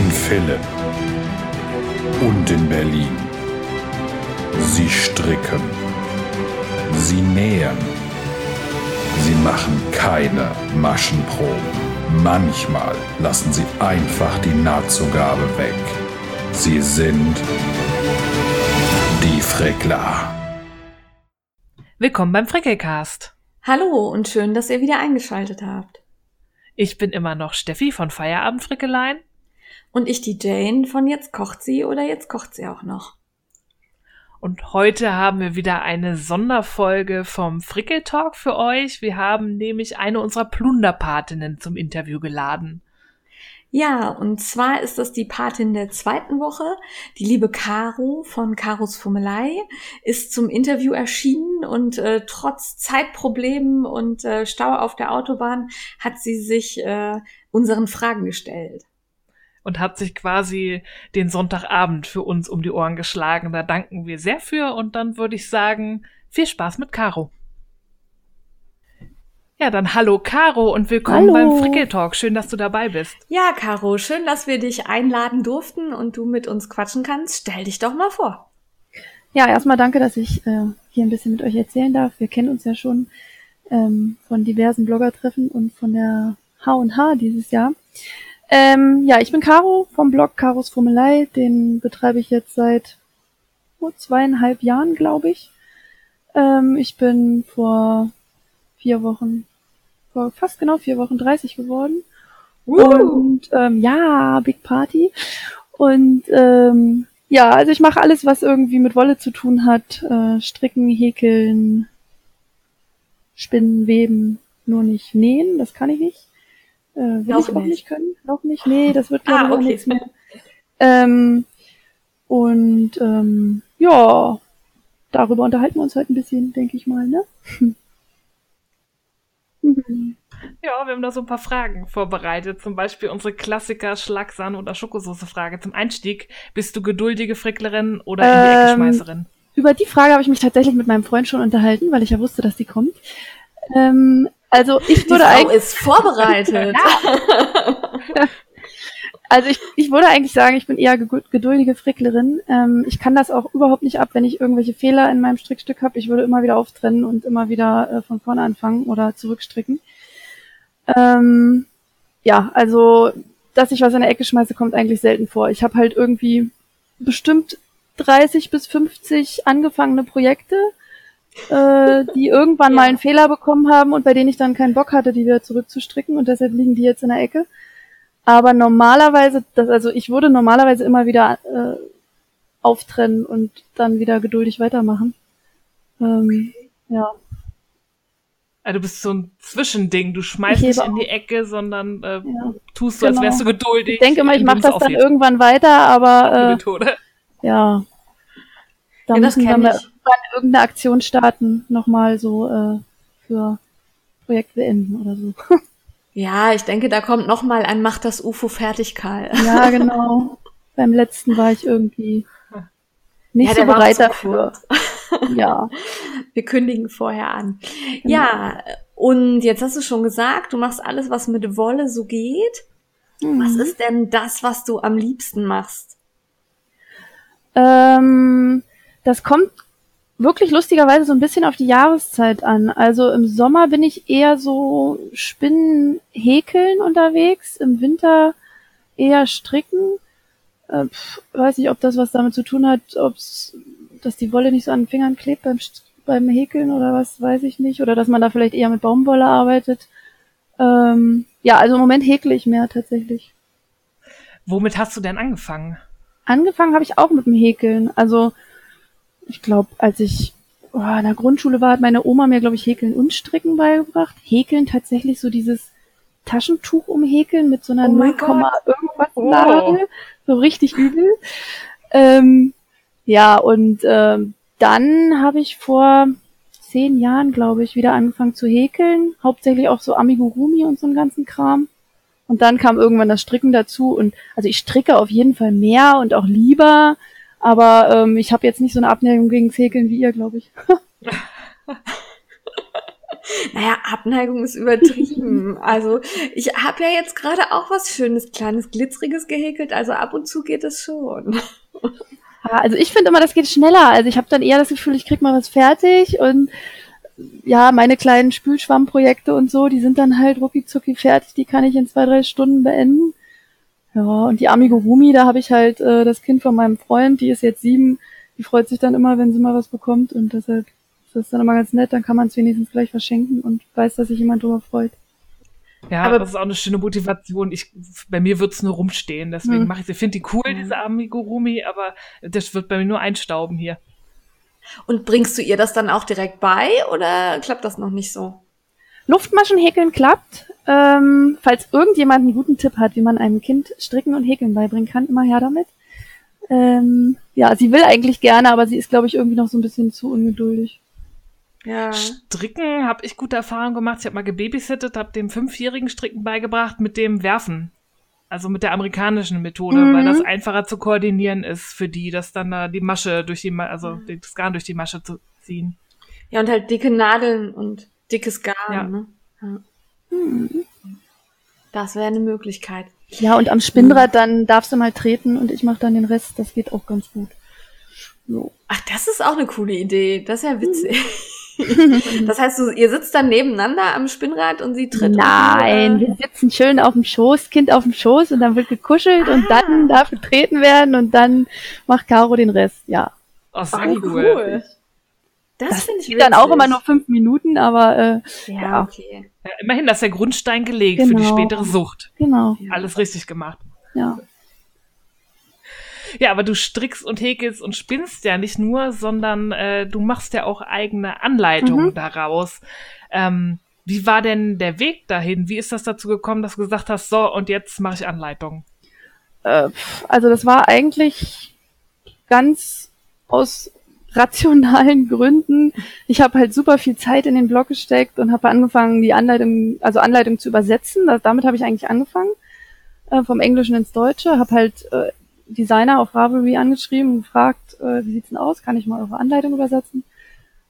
In Philipp und in Berlin. Sie stricken. Sie nähen. Sie machen keine Maschenproben. Manchmal lassen sie einfach die Nahtzugabe weg. Sie sind die Frickler. Willkommen beim Frickelcast. Hallo und schön, dass ihr wieder eingeschaltet habt. Ich bin immer noch Steffi von Feierabendfrickeleien. Und ich die Jane von Jetzt kocht sie oder Jetzt kocht sie auch noch. Und heute haben wir wieder eine Sonderfolge vom Frickeltalk für euch. Wir haben nämlich eine unserer Plunderpatinnen zum Interview geladen. Ja, und zwar ist das die Patin der zweiten Woche. Die liebe Caro von Caros Fummelei ist zum Interview erschienen und äh, trotz Zeitproblemen und äh, Stau auf der Autobahn hat sie sich äh, unseren Fragen gestellt. Und hat sich quasi den Sonntagabend für uns um die Ohren geschlagen. Da danken wir sehr für und dann würde ich sagen, viel Spaß mit Caro. Ja, dann hallo Caro und willkommen Hallo. beim Frickeltalk. Schön, dass du dabei bist. Ja, Caro, schön, dass wir dich einladen durften und du mit uns quatschen kannst. Stell dich doch mal vor. Ja, erstmal danke, dass ich äh, hier ein bisschen mit euch erzählen darf. Wir kennen uns ja schon ähm, von diversen Bloggertreffen und von der H&H dieses Jahr. Ähm, ja, ich bin Caro vom Blog Caros Fummelei. Den betreibe ich jetzt seit oh, zweieinhalb Jahren, glaube ich. Ähm, ich bin vor vier Wochen, vor fast genau vier Wochen 30 geworden. Und ähm, ja, Big Party. Und ähm, ja, also ich mache alles, was irgendwie mit Wolle zu tun hat. Äh, stricken, häkeln, spinnen, weben, nur nicht nähen, das kann ich nicht. Äh, will Noch ich auch nicht. können, noch nicht. Nee, das wird glaube Ah, ich auch okay. nichts mehr. Ähm, und ähm, ja, darüber unterhalten wir uns heute ein bisschen, denke ich mal, ne? Mhm. Ja, wir haben da so ein paar Fragen vorbereitet. Zum Beispiel unsere Klassiker Schlagsahne oder Schokosoße-Frage zum Einstieg. Bist du geduldige Fricklerin oder in die Ecke Ähm, Schmeißerin? Über die Frage habe ich mich tatsächlich mit meinem Freund schon unterhalten, weil ich ja wusste, dass die kommt. Ähm, also ich Die würde Frau eigentlich, ist vorbereitet. also ich, ich würde eigentlich sagen, ich bin eher ge- geduldige Fricklerin. Ähm, ich kann das auch überhaupt nicht ab, wenn ich irgendwelche Fehler in meinem Strickstück habe. Ich würde immer wieder auftrennen und immer wieder äh, von vorne anfangen oder zurückstricken. Ähm, ja, also dass ich was in der Ecke schmeiße, kommt eigentlich selten vor. Ich habe halt irgendwie bestimmt 30 bis 50 angefangene Projekte, äh, die irgendwann mal einen Fehler bekommen haben und bei denen ich dann keinen Bock hatte, die wieder zurückzustricken und deshalb liegen die jetzt in der Ecke. Aber normalerweise, das, also ich würde normalerweise immer wieder äh, auftrennen und dann wieder geduldig weitermachen. Ähm, ja. Also du bist so ein Zwischending. Du schmeißt Ich nicht in die Ecke, sondern äh, ja. tust so, als Genau. wärst du geduldig. Ich denke mal, ich mache das dann irgendwann weiter, aber äh, ja. Da Ja, das müssen wir kenn mal ich. Irgendwann irgendeine Aktion starten, nochmal so äh, für Projekt beenden oder so. Ja, ich denke, da kommt noch mal ein Macht das UFO fertig, Karl. Ja, genau. Beim letzten war ich irgendwie nicht Ja, so bereit zu dafür. Ja. Wir kündigen vorher an. Ja, und jetzt hast du schon gesagt, du machst alles, was mit Wolle so geht. Was Mhm. ist denn das, was du am liebsten machst? Ähm, das kommt wirklich lustigerweise so ein bisschen auf die Jahreszeit an. Also im Sommer bin ich eher so Spinnen, Häkeln unterwegs, im Winter eher Stricken. Äh, pf, weiß nicht, ob das was damit zu tun hat, ob's, dass die Wolle nicht so an den Fingern klebt beim, beim Häkeln oder was, weiß ich nicht. Oder dass man da vielleicht eher mit Baumwolle arbeitet. Ähm, ja, also im Moment häkle ich mehr tatsächlich. Womit hast du denn angefangen? Angefangen habe ich auch mit dem Häkeln. Also ich glaube, als ich oh, in der Grundschule war, hat meine Oma mir, glaube ich, Häkeln und Stricken beigebracht. Häkeln tatsächlich so dieses Taschentuch umhäkeln mit so einer Oh mein 0, Gott. irgendwas Oh. Nadel. So richtig übel. Ähm, ja, und ähm, dann habe ich vor zehn Jahren, glaube ich, wieder angefangen zu häkeln. Hauptsächlich auch so Amigurumi und so einen ganzen Kram. Und dann kam irgendwann das Stricken dazu. Und also ich stricke auf jeden Fall mehr und auch lieber. Aber ähm, ich habe jetzt nicht so eine Abneigung gegen Häkeln wie ihr, glaube ich. Naja, Abneigung ist übertrieben. also ich habe ja jetzt gerade auch was Schönes, kleines, glitzeriges gehäkelt. Also ab und zu geht es schon. also ich finde immer, das geht schneller. Also ich habe dann eher das Gefühl, ich krieg mal was fertig und ja, meine kleinen Spülschwammprojekte und so, die sind dann halt rucki zucki fertig. Die kann ich in zwei, drei Stunden beenden. Ja, und die Amigurumi, da habe ich halt äh, das Kind von meinem Freund, die ist jetzt sieben, die freut sich dann immer, wenn sie mal was bekommt und deshalb das ist dann immer ganz nett, dann kann man es wenigstens gleich verschenken und weiß, dass sich jemand darüber freut. Ja, aber das ist auch eine schöne Motivation. Ich, bei mir wird es nur rumstehen, deswegen hm. mache ich sie. Ich finde die cool, hm. diese Amigurumi, aber das wird bei mir nur einstauben hier. Und bringst du ihr das dann auch direkt bei oder klappt das noch nicht so? Luftmaschen häkeln klappt. Ähm, falls irgendjemand einen guten Tipp hat, wie man einem Kind Stricken und Häkeln beibringen kann, immer her damit. Ähm, ja, sie will eigentlich gerne, aber sie ist, glaube ich, irgendwie noch so ein bisschen zu ungeduldig. Ja. Stricken habe ich gute Erfahrungen gemacht. Ich habe mal gebabysittet, habe dem Fünfjährigen Stricken beigebracht mit dem Werfen. Also mit der amerikanischen Methode, mhm. weil das einfacher zu koordinieren ist für die, dass dann da die Masche durch die, also mhm. das Garn durch die Masche zu ziehen. Ja, und halt dicke Nadeln und dickes Garn, ja. ne? Ja. Mhm. Das wäre eine Möglichkeit. Ja, und am Spinnrad dann darfst du mal treten und ich mache dann den Rest. Das geht auch ganz gut. So. Ach, das ist auch eine coole Idee. Das ist ja witzig. das heißt, du, ihr sitzt dann nebeneinander am Spinnrad und sie tritt. Nein, wir sitzen schön auf dem Schoß, Kind auf dem Schoß und dann wird gekuschelt ah. und dann darf getreten werden und dann macht Caro den Rest, ja. Oh, sehr oh, cool. cool. Das, das finde ich geht dann auch immer nur fünf Minuten, aber äh, ja, ja. okay. Ja, immerhin, das ist der Grundstein gelegt genau. für die genau. spätere Sucht. Genau. Alles richtig gemacht. Ja. Ja, aber du strickst und häkelst und spinnst ja nicht nur, sondern äh, du machst ja auch eigene Anleitungen mhm. daraus. Ähm, wie war denn der Weg dahin? Wie ist das dazu gekommen, dass du gesagt hast, so und jetzt mache ich Anleitungen? Äh, also das war eigentlich ganz aus rationalen Gründen. Ich habe halt super viel Zeit in den Blog gesteckt und habe angefangen, die Anleitung, also Anleitung zu übersetzen. Das, damit habe ich eigentlich angefangen, äh, vom Englischen ins Deutsche. Habe halt äh, Designer auf Ravelry angeschrieben und gefragt, äh, wie sieht's denn aus? Kann ich mal eure Anleitung übersetzen?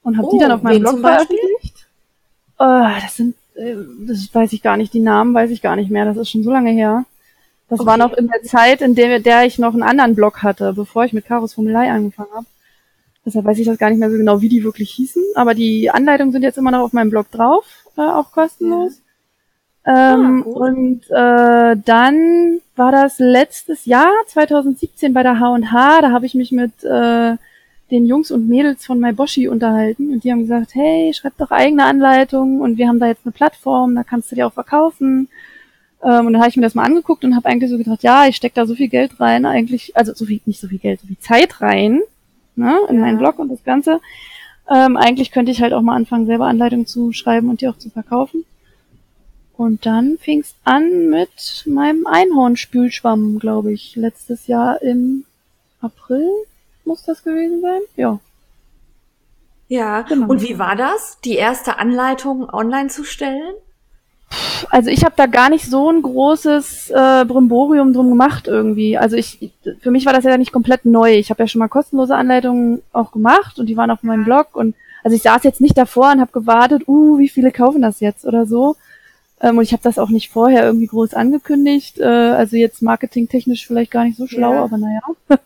Und habe oh, die dann auf meinem Blog veröffentlicht. Äh, das sind, äh, das weiß ich gar nicht, die Namen weiß ich gar nicht mehr. Das ist schon so lange her. Das okay. war noch in der Zeit, in der, der ich noch einen anderen Blog hatte, bevor ich mit Karos Formelei angefangen habe. Deshalb weiß ich das gar nicht mehr so genau, wie die wirklich hießen. Aber die Anleitungen sind jetzt immer noch auf meinem Blog drauf, äh, auch kostenlos. Ja. Ähm, ah, und äh, dann war das letztes Jahr, 2017 bei der H&H, da habe ich mich mit äh, den Jungs und Mädels von MyBoshi unterhalten und die haben gesagt, hey, schreib doch eigene Anleitungen und wir haben da jetzt eine Plattform, da kannst du die auch verkaufen. Ähm, und dann habe ich mir das mal angeguckt und habe eigentlich so gedacht, ja, ich steck da so viel Geld rein, eigentlich, also so viel, nicht so viel Geld, so viel Zeit rein, ne, in ja. meinen Blog und das Ganze. Ähm, eigentlich könnte ich halt auch mal anfangen, selber Anleitungen zu schreiben und die auch zu verkaufen. Und dann fing's an mit meinem Einhornspülschwamm, glaube ich, letztes Jahr im April muss das gewesen sein. Ja. Ja, genau. und wie war das, die erste Anleitung online zu stellen? Also ich habe da gar nicht so ein großes äh, Brimborium drum gemacht irgendwie. Also ich, für mich war das ja nicht komplett neu. Ich habe ja schon mal kostenlose Anleitungen auch gemacht und die waren auf meinem Blog und also ich saß jetzt nicht davor und habe gewartet, uh, wie viele kaufen das jetzt oder so, ähm, und ich habe das auch nicht vorher irgendwie groß angekündigt. Äh, also jetzt marketingtechnisch vielleicht gar nicht so schlau, ja. aber naja.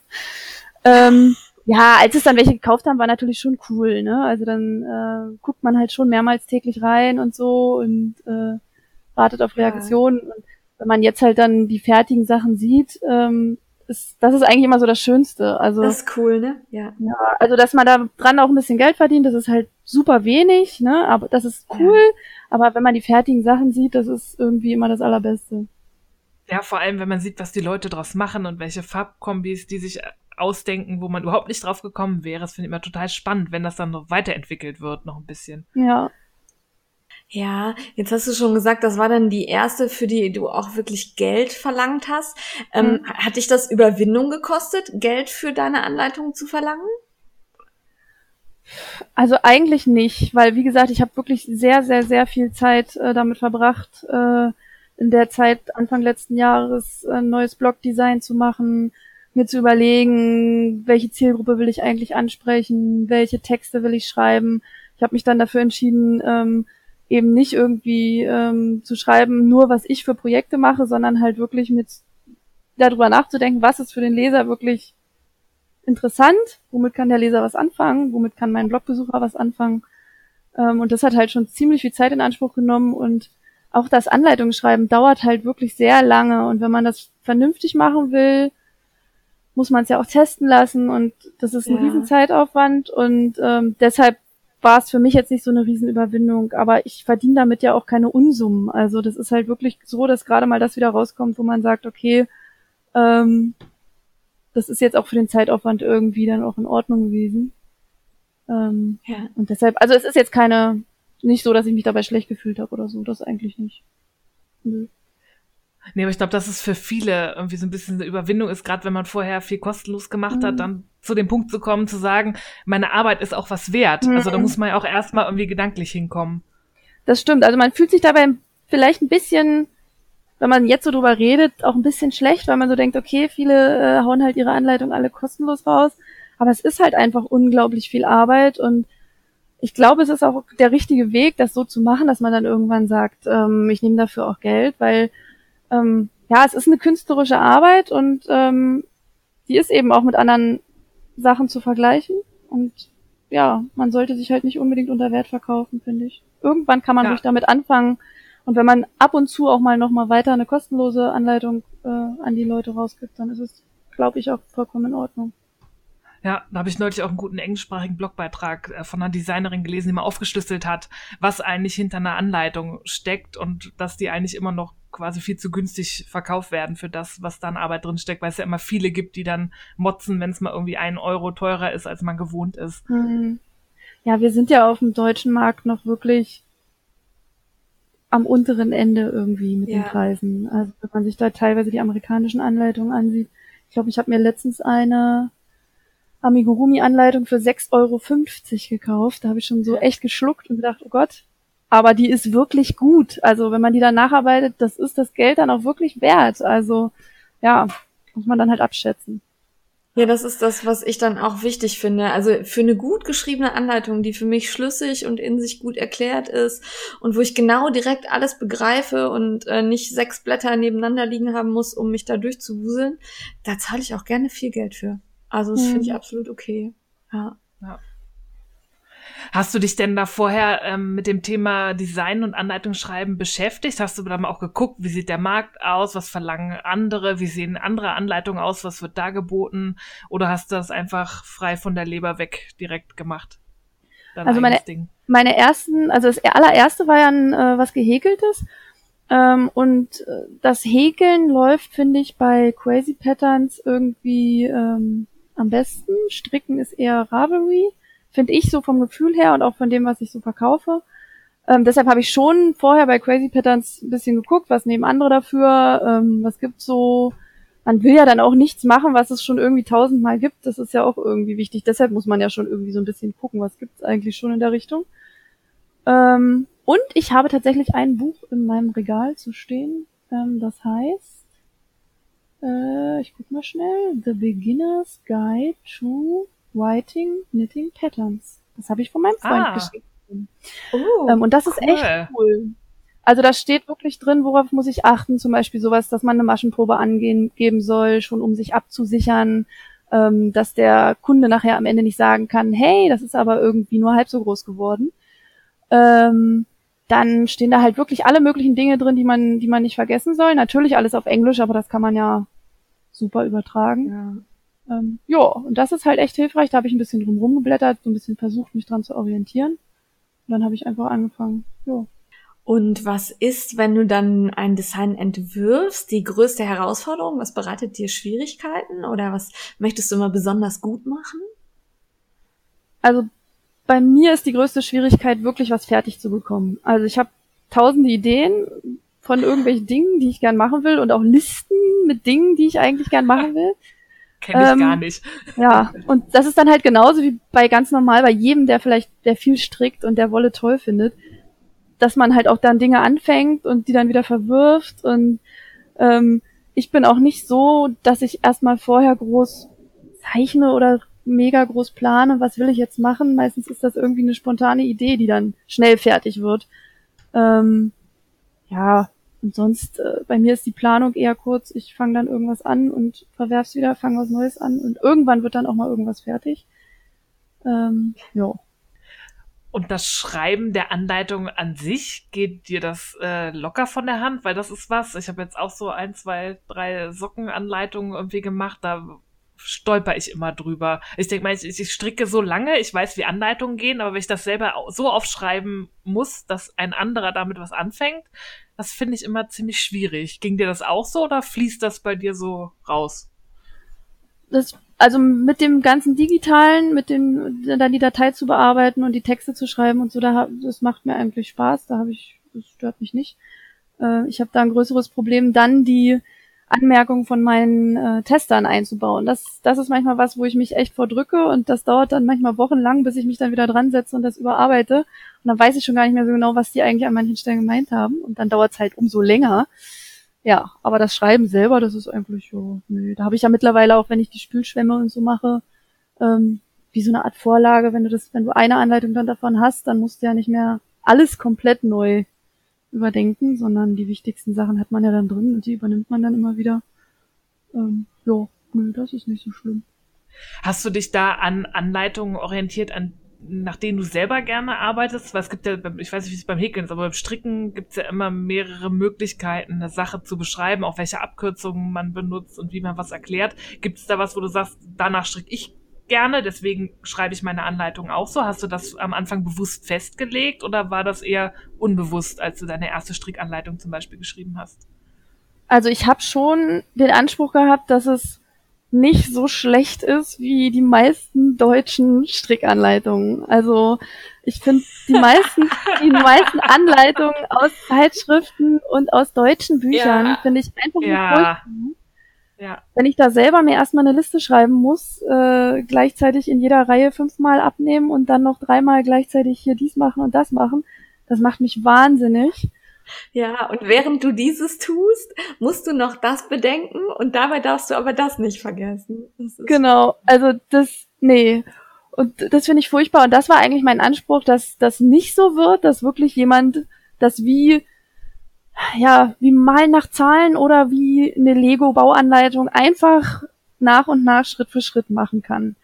ähm, ja, als es dann welche gekauft haben, war natürlich schon cool, ne? Also dann äh, guckt man halt schon mehrmals täglich rein und so und äh, wartet auf Reaktionen. Ja. Und wenn man jetzt halt dann die fertigen Sachen sieht, ähm, ist, das ist eigentlich immer so das Schönste. Also das ist cool, ne? Ja. ja. Also dass man da dran auch ein bisschen Geld verdient, das ist halt super wenig, ne? Aber das ist cool. Ja. Aber wenn man die fertigen Sachen sieht, das ist irgendwie immer das Allerbeste. Ja, vor allem, wenn man sieht, was die Leute draus machen und welche Farbkombis die sich ausdenken, wo man überhaupt nicht drauf gekommen wäre. Das finde ich immer total spannend, wenn das dann noch weiterentwickelt wird, noch ein bisschen. Ja. Ja, jetzt hast du schon gesagt, das war dann die erste, für die du auch wirklich Geld verlangt hast. Ähm, mhm. Hat dich das Überwindung gekostet, Geld für deine Anleitung zu verlangen? Also eigentlich nicht, weil wie gesagt, ich habe wirklich sehr, sehr, sehr viel Zeit äh, damit verbracht, äh, in der Zeit Anfang letzten Jahres ein neues Blogdesign zu machen, mir zu überlegen, welche Zielgruppe will ich eigentlich ansprechen, welche Texte will ich schreiben. Ich habe mich dann dafür entschieden, ähm, eben nicht irgendwie ähm, zu schreiben, nur was ich für Projekte mache, sondern halt wirklich mit darüber nachzudenken, was ist für den Leser wirklich interessant, womit kann der Leser was anfangen, womit kann mein Blogbesucher was anfangen. Ähm, und das hat halt schon ziemlich viel Zeit in Anspruch genommen und auch das Anleitungsschreiben dauert halt wirklich sehr lange und wenn man das vernünftig machen will, muss man es ja auch testen lassen und das ist ein ja. Riesenzeitaufwand und ähm, deshalb war es für mich jetzt nicht so eine Riesenüberwindung, aber ich verdiene damit ja auch keine Unsummen. Also das ist halt wirklich so, dass gerade mal das wieder rauskommt, wo man sagt, okay, ähm, das ist jetzt auch für den Zeitaufwand irgendwie dann auch in Ordnung gewesen. Ähm, ja. Und deshalb, also es ist jetzt keine, nicht so, dass ich mich dabei schlecht gefühlt habe oder so, das eigentlich nicht. Nö. Nee, aber ich glaube, dass es für viele irgendwie so ein bisschen eine Überwindung ist, gerade wenn man vorher viel kostenlos gemacht mhm. hat, dann zu dem Punkt zu kommen, zu sagen, meine Arbeit ist auch was wert. Mhm. Also da muss man ja auch erstmal irgendwie gedanklich hinkommen. Das stimmt. Also man fühlt sich dabei vielleicht ein bisschen, wenn man jetzt so drüber redet, auch ein bisschen schlecht, weil man so denkt, okay, viele äh, hauen halt ihre Anleitung alle kostenlos raus. Aber es ist halt einfach unglaublich viel Arbeit und ich glaube, es ist auch der richtige Weg, das so zu machen, dass man dann irgendwann sagt, ähm, ich nehme dafür auch Geld, weil ähm, ja, es ist eine künstlerische Arbeit und ähm, die ist eben auch mit anderen Sachen zu vergleichen. Und ja, man sollte sich halt nicht unbedingt unter Wert verkaufen, finde ich. Irgendwann kann man ja. ruhig damit anfangen. Und wenn man ab und zu auch mal nochmal weiter eine kostenlose Anleitung äh, an die Leute rausgibt, dann ist es, glaube ich, auch vollkommen in Ordnung. Ja, da habe ich neulich auch einen guten englischsprachigen Blogbeitrag äh, von einer Designerin gelesen, die mal aufgeschlüsselt hat, was eigentlich hinter einer Anleitung steckt und dass die eigentlich immer noch quasi viel zu günstig verkauft werden für das, was da an Arbeit drin steckt, weil es ja immer viele gibt, die dann motzen, wenn es mal irgendwie einen Euro teurer ist, als man gewohnt ist. Mhm. Ja, wir sind ja auf dem deutschen Markt noch wirklich am unteren Ende irgendwie mit ja. den Preisen. Also wenn man sich da teilweise die amerikanischen Anleitungen ansieht. Ich glaube, ich habe mir letztens eine Amigurumi-Anleitung für 6,50 Euro gekauft. Da habe ich schon so echt geschluckt und gedacht, oh Gott. Aber die ist wirklich gut. Also wenn man die dann nacharbeitet, das ist das Geld dann auch wirklich wert. Also ja, muss man dann halt abschätzen. Ja, das ist das, was ich dann auch wichtig finde. Also für eine gut geschriebene Anleitung, die für mich schlüssig und in sich gut erklärt ist und wo ich genau direkt alles begreife und äh, nicht sechs Blätter nebeneinander liegen haben muss, um mich da durchzuwuseln, da zahle ich auch gerne viel Geld für. Also das mhm. finde ich absolut okay. Ja. ja. Hast du dich denn da vorher ähm, mit dem Thema Design und Anleitungsschreiben beschäftigt? Hast du da mal auch geguckt, wie sieht der Markt aus? Was verlangen andere? Wie sehen andere Anleitungen aus? Was wird da geboten? Oder hast du das einfach frei von der Leber weg direkt gemacht? Dein also meine, meine ersten, also das allererste war ja ein, äh, was gehäkeltes. Ähm, und äh, das Häkeln läuft, finde ich, bei Crazy Patterns irgendwie ähm, am besten. Stricken ist eher Ravelry, finde ich so vom Gefühl her und auch von dem, was ich so verkaufe. Ähm, deshalb habe ich schon vorher bei Crazy Patterns ein bisschen geguckt, was nehmen andere dafür, ähm, was gibt's so. Man will ja dann auch nichts machen, was es schon irgendwie tausendmal gibt. Das ist ja auch irgendwie wichtig. Deshalb muss man ja schon irgendwie so ein bisschen gucken, was gibt's eigentlich schon in der Richtung. Ähm, und ich habe tatsächlich ein Buch in meinem Regal zu stehen. Ähm, das heißt äh, ich guck mal schnell. The Beginner's Guide to Writing Knitting Patterns. Das habe ich von meinem Freund ah. geschrieben. Oh, ähm, und das ist echt cool. Also da steht wirklich drin, worauf muss ich achten, zum Beispiel sowas, dass man eine Maschenprobe angeben soll, schon um sich abzusichern, ähm, dass der Kunde nachher am Ende nicht sagen kann, hey, das ist aber irgendwie nur halb so groß geworden. Ähm, dann stehen da halt wirklich alle möglichen Dinge drin, die man, die man nicht vergessen soll. Natürlich alles auf Englisch, aber das kann man ja super übertragen. Ja. Ähm, ja, und das ist halt echt hilfreich. Da habe ich ein bisschen drum rumgeblättert, so ein bisschen versucht, mich dran zu orientieren. Und dann habe ich einfach angefangen. Ja. Und was ist, wenn du dann ein Design entwirfst, die größte Herausforderung? Was bereitet dir Schwierigkeiten oder was möchtest du immer besonders gut machen? Also bei mir ist die größte Schwierigkeit wirklich was fertig zu bekommen. Also ich habe tausende Ideen von irgendwelchen Dingen, die ich gern machen will und auch Listen mit Dingen, die ich eigentlich gern machen will. Kenne ich ähm, gar nicht. Ja, und das ist dann halt genauso wie bei ganz normal, bei jedem, der vielleicht, der viel strickt und der Wolle toll findet, dass man halt auch dann Dinge anfängt und die dann wieder verwirft und ähm, ich bin auch nicht so, dass ich erstmal vorher groß zeichne oder mega groß plane, was will ich jetzt machen. Meistens ist das irgendwie eine spontane Idee, die dann schnell fertig wird. Ähm, ja, und sonst, äh, bei mir ist die Planung eher kurz. Ich fange dann irgendwas an und verwerf's wieder, fange was Neues an und irgendwann wird dann auch mal irgendwas fertig. Ähm, ja. Und das Schreiben der Anleitung an sich, geht dir das äh, locker von der Hand? Weil das ist was. Ich habe jetzt auch so ein, zwei, drei Sockenanleitungen irgendwie gemacht. Da stolper ich immer drüber. Ich denke mal, ich, ich stricke so lange, ich weiß, wie Anleitungen gehen, aber wenn ich das selber so aufschreiben muss, dass ein anderer damit was anfängt, das finde ich immer ziemlich schwierig. Ging dir das auch so oder fließt das bei dir so raus? Das, also mit dem ganzen Digitalen, mit dem, dann die Datei zu bearbeiten und die Texte zu schreiben und so, da, das macht mir eigentlich Spaß, da habe ich, das stört mich nicht. Äh, ich habe da ein größeres Problem, dann die Anmerkungen von meinen äh, Testern einzubauen. Das, das ist manchmal was, wo ich mich echt vordrücke und das dauert dann manchmal wochenlang, bis ich mich dann wieder dran setze und das überarbeite. Und dann weiß ich schon gar nicht mehr so genau, was die eigentlich an manchen Stellen gemeint haben. Und dann dauert es halt umso länger. Ja, aber das Schreiben selber, das ist eigentlich so, nö. Da habe ich ja mittlerweile auch, wenn ich die Spülschwämme und so mache, ähm, wie so eine Art Vorlage, wenn du das, wenn du eine Anleitung dann davon hast, dann musst du ja nicht mehr alles komplett neu überdenken, sondern die wichtigsten Sachen hat man ja dann drin und die übernimmt man dann immer wieder. Ähm, ja, nö, das ist nicht so schlimm. Hast du dich da an Anleitungen orientiert, an nach denen du selber gerne arbeitest? Weil es gibt ja, ich weiß nicht, wie es beim Häkeln ist, aber beim Stricken gibt es ja immer mehrere Möglichkeiten, eine Sache zu beschreiben, auch welche Abkürzungen man benutzt und wie man was erklärt. Gibt es da was, wo du sagst, danach stricke ich gerne, deswegen schreibe ich meine Anleitung auch so. Hast du das am Anfang bewusst festgelegt oder war das eher unbewusst, als du deine erste Strickanleitung zum Beispiel geschrieben hast? Also ich habe schon den Anspruch gehabt, dass es nicht so schlecht ist wie die meisten deutschen Strickanleitungen. Also ich finde die meisten, die meisten Anleitungen aus Zeitschriften und aus deutschen Büchern ja. finde ich einfach ja. nur. Ja. Wenn ich da selber mir erstmal eine Liste schreiben muss, äh, gleichzeitig in jeder Reihe fünfmal abnehmen und dann noch dreimal gleichzeitig hier dies machen und das machen, das macht mich wahnsinnig. Ja, und während du dieses tust, musst du noch das bedenken und dabei darfst du aber das nicht vergessen. Das genau, also das, nee. Und das finde ich furchtbar. Und das war eigentlich mein Anspruch, dass das nicht so wird, dass wirklich jemand das wie ja, wie Malen nach Zahlen oder wie eine Lego-Bauanleitung einfach nach und nach Schritt für Schritt machen kann.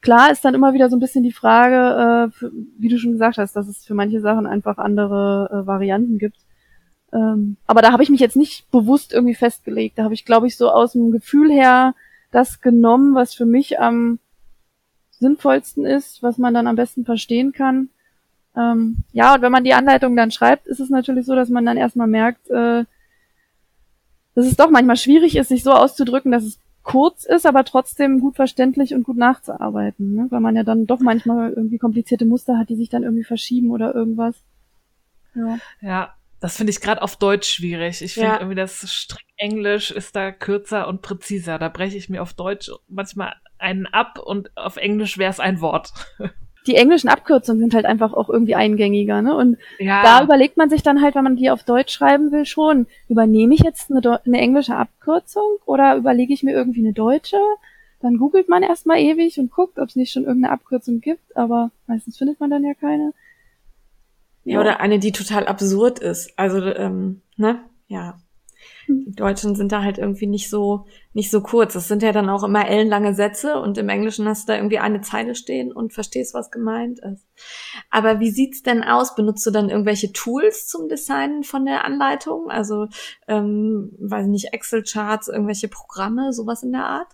Klar ist dann immer wieder so ein bisschen die Frage, äh, für, wie du schon gesagt hast, dass es für manche Sachen einfach andere äh, Varianten gibt. Ähm, aber da habe ich mich jetzt nicht bewusst irgendwie festgelegt. Da habe ich, glaube ich, so aus dem Gefühl her das genommen, was für mich am sinnvollsten ist, was man dann am besten verstehen kann. Ähm, ja, und wenn man die Anleitung dann schreibt, ist es natürlich so, dass man dann erstmal merkt, äh, dass es doch manchmal schwierig ist, sich so auszudrücken, dass es kurz ist, aber trotzdem gut verständlich und gut nachzuarbeiten, ne? weil man ja dann doch manchmal irgendwie komplizierte Muster hat, die sich dann irgendwie verschieben oder irgendwas. Ja, ja das finde ich gerade auf Deutsch schwierig. Ich finde ja. irgendwie das Strickenglisch ist da kürzer und präziser. Da breche ich mir auf Deutsch manchmal einen ab und auf Englisch wäre es ein Wort. die englischen Abkürzungen sind halt einfach auch irgendwie eingängiger, ne? Und ja. da überlegt man sich dann halt, wenn man die auf Deutsch schreiben will, schon, übernehme ich jetzt eine, eine englische Abkürzung oder überlege ich mir irgendwie eine deutsche? Dann googelt man erstmal ewig und guckt, ob es nicht schon irgendeine Abkürzung gibt, aber meistens findet man dann ja keine. Ja, oder eine, die total absurd ist. Also, ähm, ne? Ja. Die Deutschen sind da halt irgendwie nicht so, nicht so kurz. Das sind ja dann auch immer ellenlange Sätze und im Englischen hast du da irgendwie eine Zeile stehen und verstehst, was gemeint ist. Aber wie sieht's denn aus? Benutzt du dann irgendwelche Tools zum Designen von der Anleitung? Also, ähm, weiß nicht, Excel-Charts, irgendwelche Programme, sowas in der Art?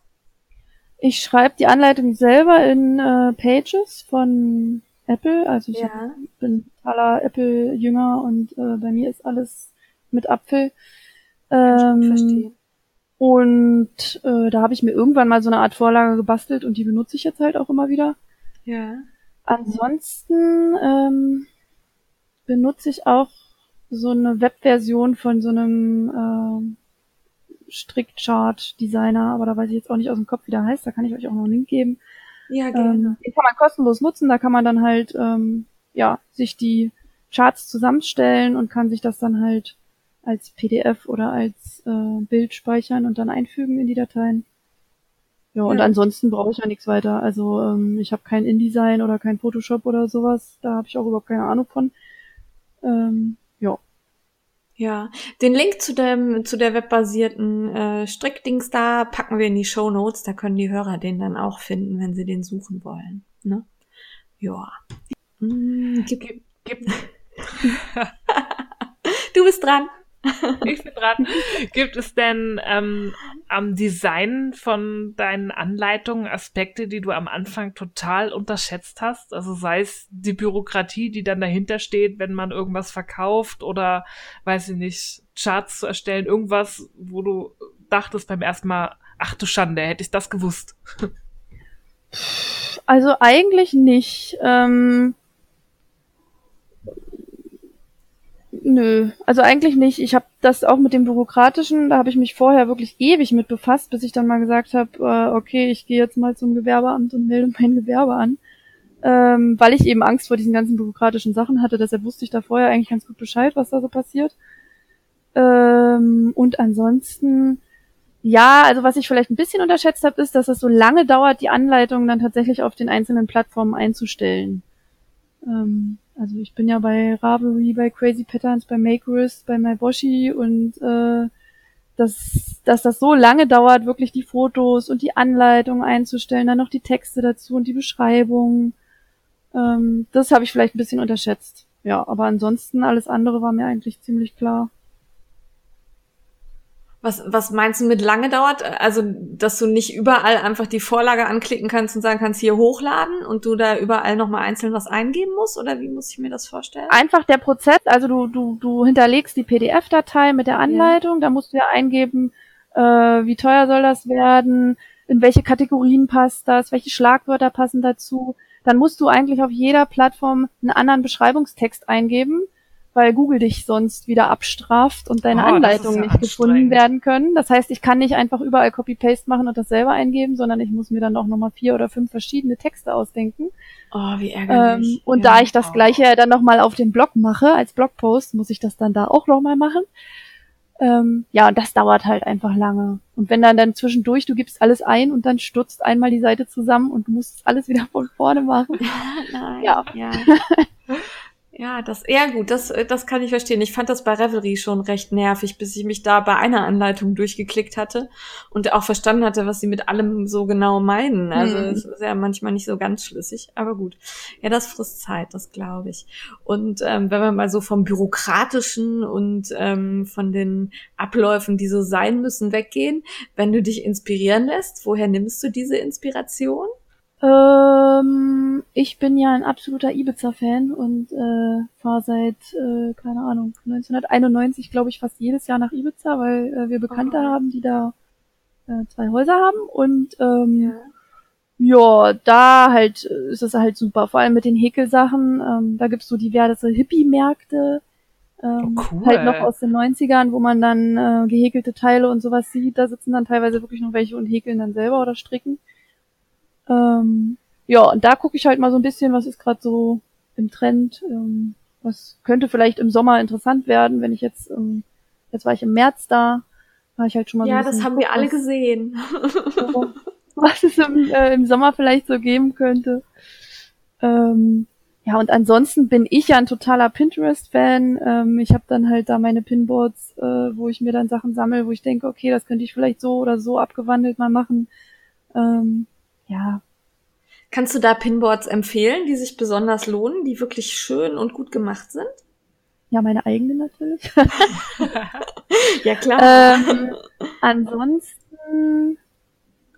Ich schreibe die Anleitung selber in äh, Pages von Apple. Also ich ja. bin totaler Apple-Jünger und äh, bei mir ist alles mit Apfel. Ähm, und äh, da habe ich mir irgendwann mal so eine Art Vorlage gebastelt und die benutze ich jetzt halt auch immer wieder. Ja. Ansonsten ähm, benutze ich auch so eine Webversion von so einem äh, Strickchart-Designer, aber da weiß ich jetzt auch nicht aus dem Kopf, wie der heißt. Da kann ich euch auch noch einen Link geben. Ja, gerne. Ähm, den kann man kostenlos nutzen. Da kann man dann halt ähm, ja sich die Charts zusammenstellen und kann sich das dann halt als PDF oder als äh, Bild speichern und dann einfügen in die Dateien. Ja, ja. und ansonsten brauche ich ja nichts weiter. Also ähm, ich habe kein InDesign oder kein Photoshop oder sowas. Da habe ich auch überhaupt keine Ahnung von. Ähm, ja, Ja, den Link zu dem zu der webbasierten äh, Strickdings da packen wir in die Show Notes. Da können die Hörer den dann auch finden, wenn sie den suchen wollen. Ne? Ja. Mm, gib, gib, gib. du bist dran. Ich bin dran. Gibt es denn ähm, am Design von deinen Anleitungen Aspekte, die du am Anfang total unterschätzt hast? Also sei es die Bürokratie, die dann dahinter steht, wenn man irgendwas verkauft oder, weiß ich nicht, Charts zu erstellen, irgendwas, wo du dachtest beim ersten Mal, ach du Schande, hätte ich das gewusst. Also eigentlich nicht. Ähm Nö, also eigentlich nicht. Ich habe das auch mit dem Bürokratischen, da habe ich mich vorher wirklich ewig mit befasst, bis ich dann mal gesagt habe, äh, okay, ich gehe jetzt mal zum Gewerbeamt und melde mein Gewerbe an. Ähm, weil ich eben Angst vor diesen ganzen bürokratischen Sachen hatte. Deshalb wusste ich da vorher eigentlich ganz gut Bescheid, was da so passiert. Ähm, und ansonsten, ja, also was ich vielleicht ein bisschen unterschätzt habe, ist, dass es so lange dauert, die Anleitung dann tatsächlich auf den einzelnen Plattformen einzustellen. Ähm, also ich bin ja bei Ravelry, bei Crazy Patterns, bei Makerist, bei MyBoshi und äh, dass, dass das so lange dauert, wirklich die Fotos und die Anleitung einzustellen, dann noch die Texte dazu und die Beschreibung. Ähm, das habe ich vielleicht ein bisschen unterschätzt. Ja, aber ansonsten alles andere war mir eigentlich ziemlich klar. Was, was meinst du mit lange dauert? Also, dass du nicht überall einfach die Vorlage anklicken kannst und sagen kannst, hier hochladen und du da überall nochmal einzeln was eingeben musst? Oder wie muss ich mir das vorstellen? Einfach der Prozess, also du, du, du hinterlegst die PDF-Datei mit der Anleitung, ja. da musst du ja eingeben, äh, wie teuer soll das werden, in welche Kategorien passt das, welche Schlagwörter passen dazu. Dann musst du eigentlich auf jeder Plattform einen anderen Beschreibungstext eingeben weil Google dich sonst wieder abstraft und deine oh, Anleitungen ja nicht gefunden werden können. Das heißt, ich kann nicht einfach überall Copy-Paste machen und das selber eingeben, sondern ich muss mir dann auch nochmal vier oder fünf verschiedene Texte ausdenken. Oh, wie ärgerlich. Ähm, und ja, da ich das gleiche dann nochmal auf dem Blog mache, als Blogpost, muss ich das dann da auch nochmal machen. Ähm, ja, und das dauert halt einfach lange. Und wenn dann dann zwischendurch, du gibst alles ein und dann stutzt einmal die Seite zusammen und du musst alles wieder von vorne machen. Nein, ja. ja. Ja, das, ja gut, das, das kann ich verstehen. Ich fand das bei Revelry schon recht nervig, bis ich mich da bei einer Anleitung durchgeklickt hatte und auch verstanden hatte, was sie mit allem so genau meinen. Also es hm. ist ja manchmal nicht so ganz schlüssig, aber gut. Ja, das frisst Zeit, das glaube ich. Und ähm, wenn wir mal so vom Bürokratischen und ähm, von den Abläufen, die so sein müssen, weggehen, wenn du dich inspirieren lässt, woher nimmst du diese Inspiration? Ähm, ich bin ja ein absoluter Ibiza-Fan und äh, fahre seit, äh, keine Ahnung, 1991, glaube ich, fast jedes Jahr nach Ibiza, weil äh, wir Bekannte oh. haben, die da äh, zwei Häuser haben. Und ähm, ja. ja, da halt äh, ist es halt super, vor allem mit den Häkelsachen. Ähm, da gibt's so diverse Hippie-Märkte. Ähm, oh, cool. Halt noch aus den 90ern, wo man dann äh, gehäkelte Teile und sowas sieht. Da sitzen dann teilweise wirklich noch welche und häkeln dann selber oder stricken. Ähm, ja, und da gucke ich halt mal so ein bisschen, was ist gerade so im Trend, ähm, was könnte vielleicht im Sommer interessant werden, wenn ich jetzt, ähm, jetzt war ich im März da, war ich halt schon mal ja, so Ja, das haben wir alle gesehen. was es im, äh, im Sommer vielleicht so geben könnte. Ähm, ja, und ansonsten bin ich ja ein totaler Pinterest-Fan. Ähm, ich habe dann halt da meine Pinboards, äh, wo ich mir dann Sachen sammle, wo ich denke, okay, das könnte ich vielleicht so oder so abgewandelt mal machen. Ähm, ja. Kannst du da Pinboards empfehlen, die sich besonders lohnen, die wirklich schön und gut gemacht sind? Ja, meine eigene natürlich. ja, klar. Ähm, ansonsten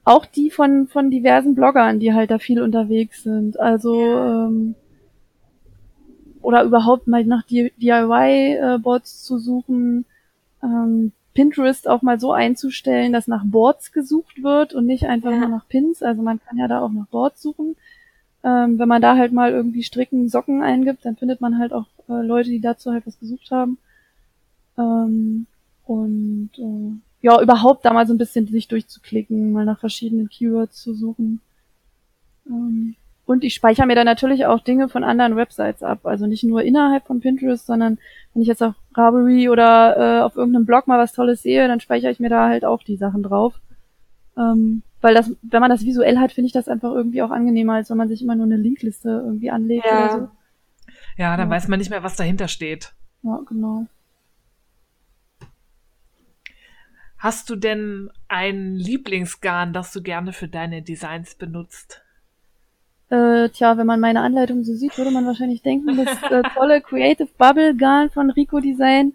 auch die von, von diversen Bloggern, die halt da viel unterwegs sind. Also, ja. ähm, oder überhaupt mal nach DIY-Boards äh, zu suchen. Ähm, Pinterest auch mal so einzustellen, dass nach Boards gesucht wird und nicht einfach ja. nur nach Pins. Also man kann ja da auch nach Boards suchen. Ähm, wenn man da halt mal irgendwie Stricken, Socken eingibt, dann findet man halt auch äh, Leute, die dazu halt was gesucht haben. Ähm, und äh, ja, überhaupt da mal so ein bisschen sich durchzuklicken, mal nach verschiedenen Keywords zu suchen. Ähm, und ich speichere mir dann natürlich auch Dinge von anderen Websites ab. Also nicht nur innerhalb von Pinterest, sondern wenn ich jetzt auf Ravelry oder äh, auf irgendeinem Blog mal was Tolles sehe, dann speichere ich mir da halt auch die Sachen drauf. Ähm, weil das, wenn man das visuell hat, finde ich das einfach irgendwie auch angenehmer, als wenn man sich immer nur eine Linkliste irgendwie anlegt ja. oder so. Ja, dann ja. weiß man nicht mehr, was dahinter steht. Ja, genau. Hast du denn ein Lieblingsgarn, das du gerne für deine Designs benutzt? Äh, tja, wenn man meine Anleitung so sieht, würde man wahrscheinlich denken, das äh, tolle Creative Bubble Garn von Rico Design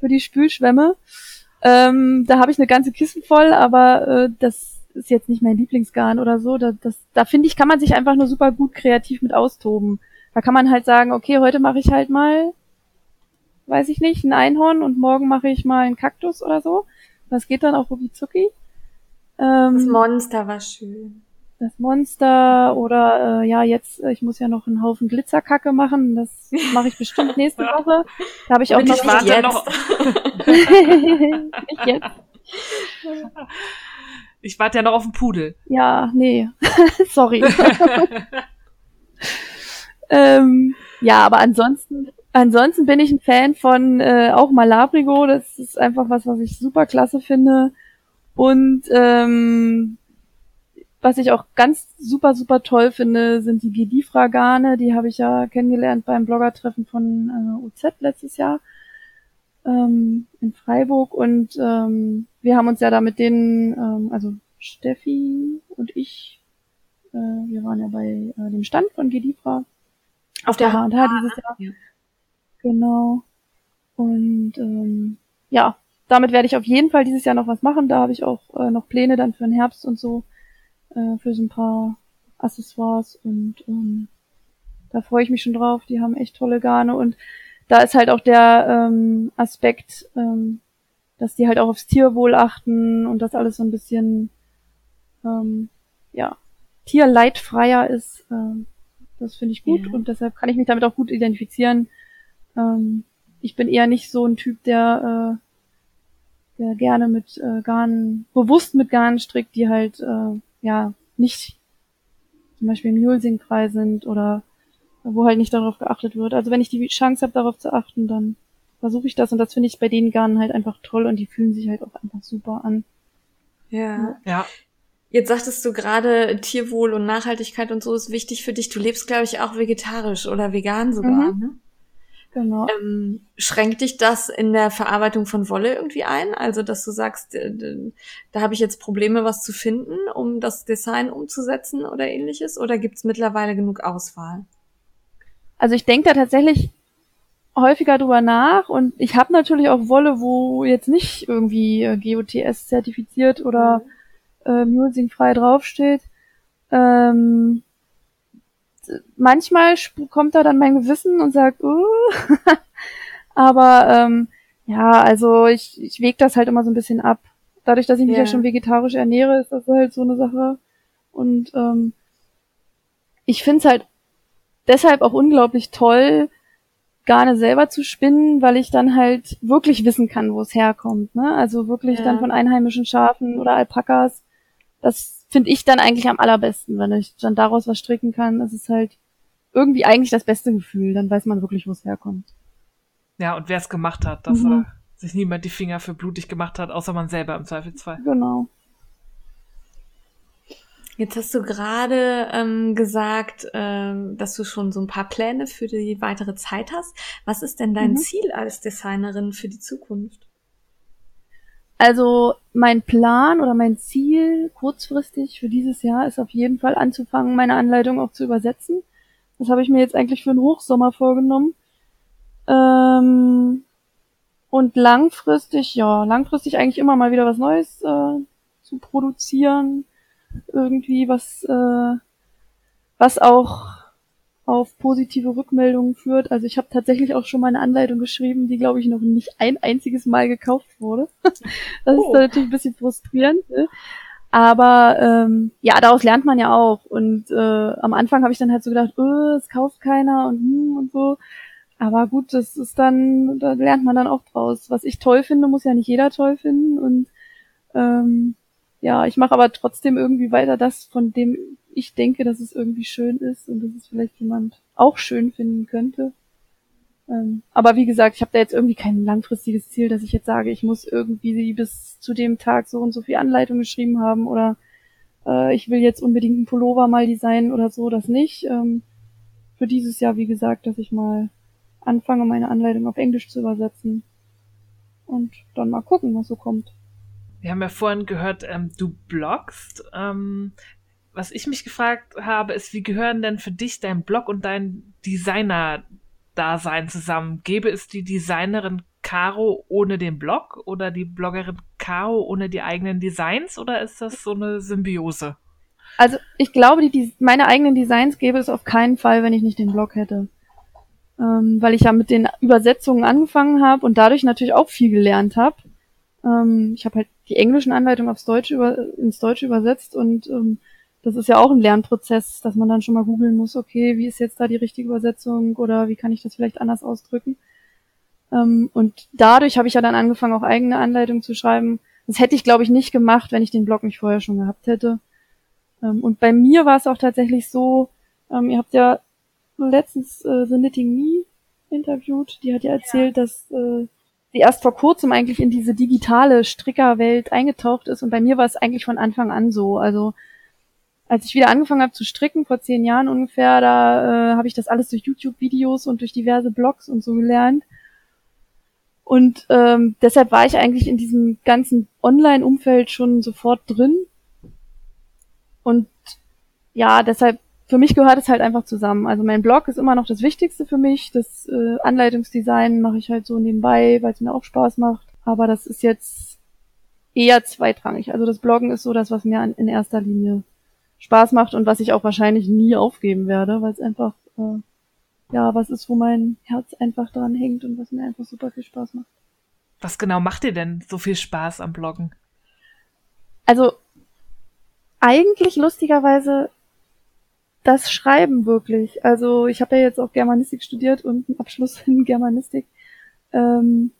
für die Spülschwämme. Ähm, da habe ich eine ganze Kiste voll, aber äh, das ist jetzt nicht mein Lieblingsgarn oder so. Da, das, da finde ich, kann man sich einfach nur super gut kreativ mit austoben. Da kann man halt sagen, okay, heute mache ich halt mal, weiß ich nicht, ein Einhorn und morgen mache ich mal einen Kaktus oder so. Das geht dann auch rucki zucki. Ähm, das Monster war schön. Das Monster oder äh, ja, jetzt, äh, ich muss ja noch einen Haufen Glitzerkacke machen. Das mache ich bestimmt nächste Woche. Da habe ich auch noch. Ich warte noch. ich jetzt. Ich warte ja noch auf den Pudel. Ja, nee. Sorry. ähm, ja, aber ansonsten, ansonsten bin ich ein Fan von äh, auch Malabrigo. Das ist einfach was, was ich super klasse finde. Und ähm, was ich auch ganz super, super toll finde, sind die Gedifra-Garne. Die habe ich ja kennengelernt beim Bloggertreffen von äh, UZ letztes Jahr ähm, in Freiburg. Und ähm, wir haben uns ja da mit denen, ähm, also Steffi und ich, äh, wir waren ja bei äh, dem Stand von Gedifra. Auf der H&H dieses Jahr. Ja. Genau. Und ähm, ja, damit werde ich auf jeden Fall dieses Jahr noch was machen. Da habe ich auch äh, noch Pläne dann für den Herbst und so, äh, für so ein paar Accessoires und ähm, da freue ich mich schon drauf. Die haben echt tolle Garne und da ist halt auch der ähm, Aspekt, ähm, dass die halt auch aufs Tierwohl achten und das alles so ein bisschen ähm, ja tierleidfreier ist. Ähm, das finde ich gut Ja. und deshalb kann ich mich damit auch gut identifizieren. Ähm, ich bin eher nicht so ein Typ, der, äh, der gerne mit äh, Garn, bewusst mit Garn strickt, die halt äh, ja nicht zum Beispiel mulesingfrei sind oder wo halt nicht darauf geachtet wird. Also wenn ich die Chance habe, darauf zu achten, dann versuche ich das und das finde ich bei den Garnen halt einfach toll und die fühlen sich halt auch einfach super an. Ja. Ja. Jetzt sagtest du gerade, Tierwohl und Nachhaltigkeit und so ist wichtig für dich. Du lebst, glaube ich, auch vegetarisch oder vegan sogar, Mhm. ne? Genau. Ähm, schränkt dich das in der Verarbeitung von Wolle irgendwie ein? Also, dass du sagst, äh, da habe ich jetzt Probleme, was zu finden, um das Design umzusetzen oder ähnliches? Oder gibt's mittlerweile genug Auswahl? Also ich denke da tatsächlich häufiger drüber nach und ich habe natürlich auch Wolle, wo jetzt nicht irgendwie äh, GOTS zertifiziert oder äh, mulesingfrei draufsteht. Ähm, manchmal kommt da dann mein Gewissen und sagt, uh, aber ähm, ja, also ich, ich wege das halt immer so ein bisschen ab. Dadurch, dass ich mich Ja. ja schon vegetarisch ernähre, ist das halt so eine Sache. Und ähm, ich find's halt deshalb auch unglaublich toll, Garne selber zu spinnen, weil ich dann halt wirklich wissen kann, wo es herkommt. Ne? Also wirklich Ja. dann von einheimischen Schafen oder Alpakas. Das finde ich dann eigentlich am allerbesten, wenn ich dann daraus was stricken kann. Das ist halt irgendwie eigentlich das beste Gefühl. Dann weiß man wirklich, wo es herkommt. Ja, und wer es gemacht hat, dass Mhm. sich niemand die Finger für blutig gemacht hat, außer man selber im Zweifelsfall. Genau. Jetzt hast du gerade ähm, gesagt, ähm, dass du schon so ein paar Pläne für die weitere Zeit hast. Was ist denn dein Mhm. Ziel als Designerin für die Zukunft? Also mein Plan oder mein Ziel kurzfristig für dieses Jahr ist auf jeden Fall anzufangen, meine Anleitung auch zu übersetzen. Das habe ich mir jetzt eigentlich für den Hochsommer vorgenommen. Ähm, und langfristig, ja, langfristig eigentlich immer mal wieder was Neues äh, zu produzieren. Irgendwie was, äh, was auch auf positive Rückmeldungen führt. Also ich habe tatsächlich auch schon mal eine Anleitung geschrieben, die glaube ich noch nicht ein einziges Mal gekauft wurde. das Oh. ist dann natürlich ein bisschen frustrierend. Ne? Aber ähm, ja, daraus lernt man ja auch. Und äh, am Anfang habe ich dann halt so gedacht, äh, es kauft keiner und hm und so. Aber gut, das ist dann, da lernt man dann auch draus. Was ich toll finde, muss ja nicht jeder toll finden. Und ähm, ja, ich mache aber trotzdem irgendwie weiter das, von dem ich denke, dass es irgendwie schön ist und dass es vielleicht jemand auch schön finden könnte. Ähm, aber wie gesagt, ich habe da jetzt irgendwie kein langfristiges Ziel, dass ich jetzt sage, ich muss irgendwie bis zu dem Tag so und so viel Anleitung geschrieben haben oder äh, ich will jetzt unbedingt einen Pullover mal designen oder so, das nicht. Ähm, für dieses Jahr, wie gesagt, dass ich mal anfange, meine Anleitung auf Englisch zu übersetzen und dann mal gucken, was so kommt. Wir haben ja vorhin gehört, ähm, du bloggst. Ähm, was ich mich gefragt habe, ist, wie gehören denn für dich dein Blog und dein Designer-Dasein zusammen? Gäbe es die Designerin Caro ohne den Blog oder die Bloggerin Caro ohne die eigenen Designs oder ist das so eine Symbiose? Also ich glaube, die, meine eigenen Designs gäbe es auf keinen Fall, wenn ich nicht den Blog hätte. Ähm, weil ich ja mit den Übersetzungen angefangen habe und dadurch natürlich auch viel gelernt habe. Ähm, ich habe halt die englischen Anleitungen aufs Deutsche über, ins Deutsche übersetzt und ähm, das ist ja auch ein Lernprozess, dass man dann schon mal googeln muss, okay, wie ist jetzt da die richtige Übersetzung oder wie kann ich das vielleicht anders ausdrücken. Ähm, und dadurch habe ich ja dann angefangen, auch eigene Anleitungen zu schreiben. Das hätte ich, glaube ich, nicht gemacht, wenn ich den Blog nicht vorher schon gehabt hätte. Ähm, und bei mir war es auch tatsächlich so, ähm, ihr habt ja letztens äh, The Knitting Me interviewt, die hat ja erzählt, ja. dass äh, sie erst vor kurzem eigentlich in diese digitale Strickerwelt eingetaucht ist und bei mir war es eigentlich von Anfang an so. Also als ich wieder angefangen habe zu stricken, vor zehn Jahren ungefähr, da äh, habe ich das alles durch YouTube-Videos und durch diverse Blogs und so gelernt. Und ähm, deshalb war ich eigentlich in diesem ganzen Online-Umfeld schon sofort drin. Und ja, deshalb, für mich gehört es halt einfach zusammen. Also mein Blog ist immer noch das Wichtigste für mich. Das äh, Anleitungsdesign mache ich halt so nebenbei, weil es mir auch Spaß macht. Aber das ist jetzt eher zweitrangig. Also das Bloggen ist so das, was mir in erster Linie Spaß macht und was ich auch wahrscheinlich nie aufgeben werde, weil es einfach äh, ja was ist, wo mein Herz einfach dran hängt und was mir einfach super viel Spaß macht. Was genau macht dir denn so viel Spaß am Bloggen? Also eigentlich lustigerweise das Schreiben wirklich. Also ich habe ja jetzt auch Germanistik studiert und einen Abschluss in Germanistik. Ähm,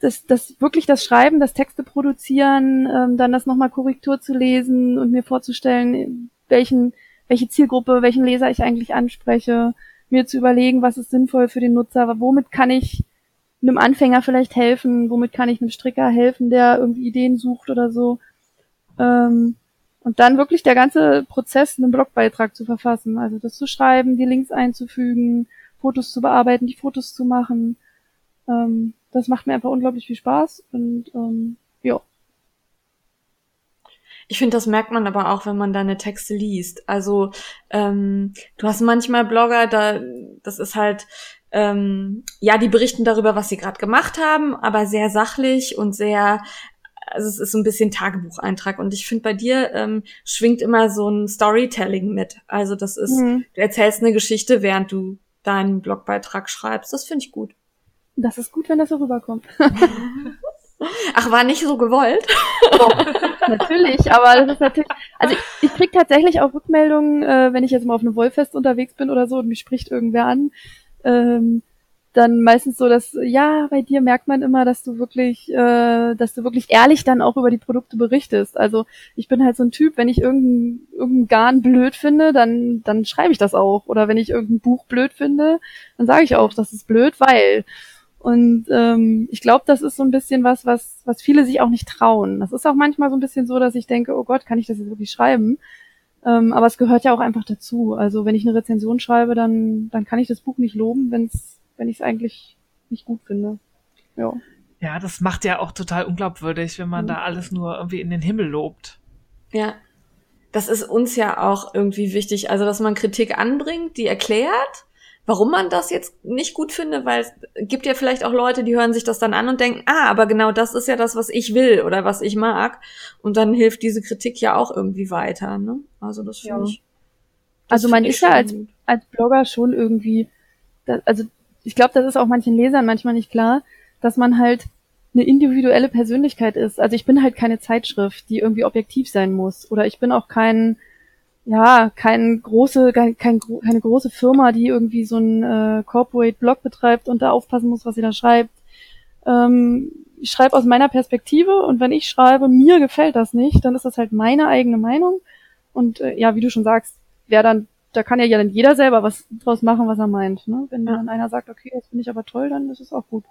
das, das wirklich das Schreiben, das Texte produzieren, ähm, dann das nochmal Korrektur zu lesen und mir vorzustellen, welchen, welche Zielgruppe, welchen Leser ich eigentlich anspreche, mir zu überlegen, was ist sinnvoll für den Nutzer, womit kann ich einem Anfänger vielleicht helfen, womit kann ich einem Stricker helfen, der irgendwie Ideen sucht oder so. Ähm, und dann wirklich der ganze Prozess, einen Blogbeitrag zu verfassen, also das zu schreiben, die Links einzufügen, Fotos zu bearbeiten, die Fotos zu machen. Ähm, das macht mir einfach unglaublich viel Spaß und ähm, ja. Ich finde, das merkt man aber auch, wenn man deine Texte liest. Also ähm, du hast manchmal Blogger, da das ist halt ähm, ja, die berichten darüber, was sie gerade gemacht haben, aber sehr sachlich und sehr also es ist so ein bisschen Tagebucheintrag und ich finde bei dir ähm, schwingt immer so ein Storytelling mit. Also das ist, mhm. du erzählst eine Geschichte, während du deinen Blogbeitrag schreibst. Das finde ich gut. Das ist gut, wenn das so rüberkommt. Ach, war nicht so gewollt? Doch, natürlich, aber das ist natürlich, also ich, ich krieg tatsächlich auch Rückmeldungen, äh, wenn ich jetzt mal auf einem Wollfest unterwegs bin oder so und mich spricht irgendwer an, ähm, dann meistens so, dass, ja, bei dir merkt man immer, dass du wirklich, äh, dass du wirklich ehrlich dann auch über die Produkte berichtest. Also ich bin halt so ein Typ, wenn ich irgendein, irgendein Garn blöd finde, dann, dann schreibe ich das auch. Oder wenn ich irgendein Buch blöd finde, dann sage ich auch, das ist blöd, weil. Und ähm, ich glaube, das ist so ein bisschen was, was, was viele sich auch nicht trauen. Das ist auch manchmal so ein bisschen so, dass ich denke, oh Gott, kann ich das jetzt wirklich schreiben? Ähm, aber es gehört ja auch einfach dazu. Also wenn ich eine Rezension schreibe, dann, dann kann ich das Buch nicht loben, wenn's, wenn ich es eigentlich nicht gut finde. Ja. Ja, das macht ja auch total unglaubwürdig, wenn man mhm. da alles nur irgendwie in den Himmel lobt. Ja. Das ist uns ja auch irgendwie wichtig. Also, dass man Kritik anbringt, die erklärt warum man das jetzt nicht gut finde, weil es gibt ja vielleicht auch Leute, die hören sich das dann an und denken, ah, aber genau das ist ja das, was ich will oder was ich mag. Und dann hilft diese Kritik ja auch irgendwie weiter. Ne? Also das finde ja. ich. Also man ist ja als, als Blogger schon irgendwie, da, also ich glaube, das ist auch manchen Lesern manchmal nicht klar, dass man halt eine individuelle Persönlichkeit ist. Also ich bin halt keine Zeitschrift, die irgendwie objektiv sein muss. Oder ich bin auch kein ja, kein große, kein, kein, keine große Firma, die irgendwie so ein äh, Corporate Blog betreibt und da aufpassen muss, was sie da schreibt. Ähm, ich schreibe aus meiner Perspektive und wenn ich schreibe, mir gefällt das nicht, dann ist das halt meine eigene Meinung. Und äh, ja, wie du schon sagst, wer dann, da kann ja, ja dann jeder selber was draus machen, was er meint. Ne? Wenn ja. dann einer sagt, okay, das finde ich aber toll, dann ist es auch gut.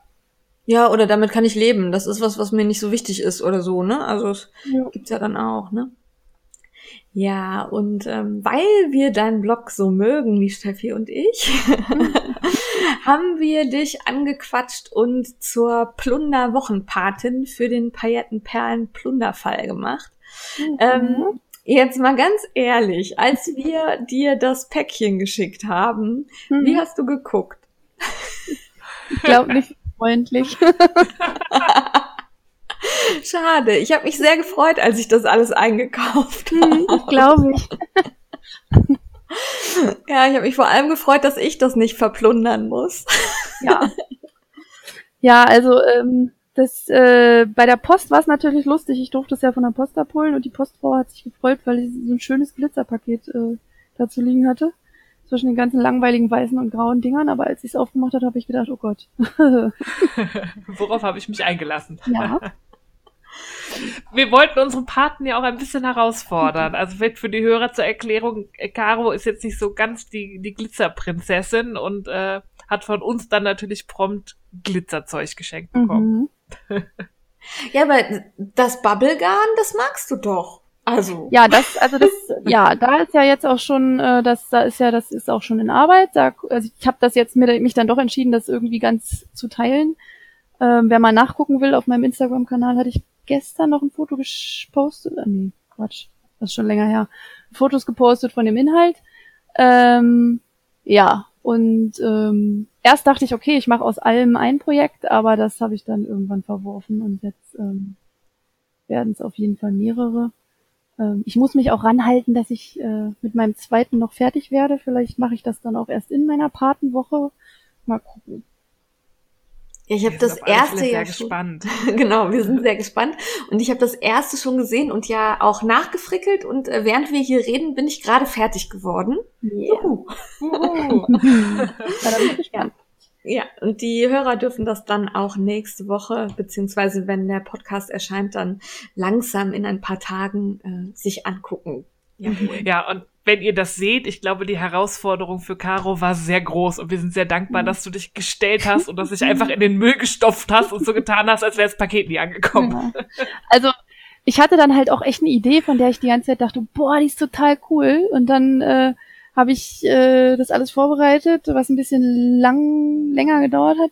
Ja, oder damit kann ich leben. Das ist was, was mir nicht so wichtig ist oder so, ne? Also es ja. gibt's ja dann auch, ne? Ja, und ähm, weil wir deinen Blog so mögen, die Steffi und ich, haben wir dich angequatscht und zur Plunderwochenpatin für den Paillettenperlen-Plunderfall gemacht. Mhm. Ähm, jetzt mal ganz ehrlich, als wir dir das Päckchen geschickt haben, mhm. wie hast du geguckt? Ich glaube nicht freundlich. Schade. Ich habe mich sehr gefreut, als ich das alles eingekauft habe. Mhm, ich glaube ich. Ja, ich habe mich vor allem gefreut, dass ich das nicht verplundern muss. Ja. Ja, also ähm, das äh, bei der Post war es natürlich lustig. Ich durfte es ja von der Post abholen und die Postfrau hat sich gefreut, weil sie so ein schönes Glitzerpaket äh, dazu liegen hatte. Zwischen den ganzen langweiligen weißen und grauen Dingern, aber als ich es aufgemacht habe, habe ich gedacht, oh Gott. Worauf habe ich mich eingelassen? Ja. Wir wollten unseren Paten ja auch ein bisschen herausfordern. Also für die Hörer zur Erklärung, Caro ist jetzt nicht so ganz die, die Glitzerprinzessin und äh, hat von uns dann natürlich prompt Glitzerzeug geschenkt bekommen. Mhm. ja, aber das Bubblegum, das magst du doch. Also. Ja, das, also das, ja, da ist ja jetzt auch schon, äh, das, da ist ja, das ist auch schon in Arbeit. Da, also ich habe das jetzt mir, mich dann doch entschieden, das irgendwie ganz zu teilen. Ähm, wer mal nachgucken will, auf meinem Instagram-Kanal hatte ich gestern noch ein Foto gepostet. Äh, nee, Quatsch, das ist schon länger her. Fotos gepostet von dem Inhalt. Ähm, ja, und ähm, erst dachte ich, okay, ich mache aus allem ein Projekt, aber das habe ich dann irgendwann verworfen und jetzt ähm, werden es auf jeden Fall mehrere. Ähm, ich muss mich auch ranhalten, dass ich äh, mit meinem zweiten noch fertig werde. Vielleicht mache ich das dann auch erst in meiner Patenwoche. Mal gucken. Ja, ich habe das erste ja schon, gespannt. genau, wir sind sehr gespannt und ich habe das erste schon gesehen und ja auch nachgefrickelt und äh, während wir hier reden, bin ich gerade fertig geworden. Yeah. Juhu. Juhu. ja. Ja, und die Hörer dürfen das dann auch nächste Woche, beziehungsweise wenn der Podcast erscheint, dann langsam in ein paar Tagen äh, sich angucken. Ja, ja, und wenn ihr das seht, ich glaube, die Herausforderung für Caro war sehr groß und wir sind sehr dankbar, dass du dich gestellt hast und dass dich einfach in den Müll gestopft hast und so getan hast, als wäre das Paket nie angekommen. Ja. Also ich hatte dann halt auch echt eine Idee, von der ich die ganze Zeit dachte, boah, die ist total cool. Und dann äh, habe ich äh, das alles vorbereitet, was ein bisschen lang länger gedauert hat.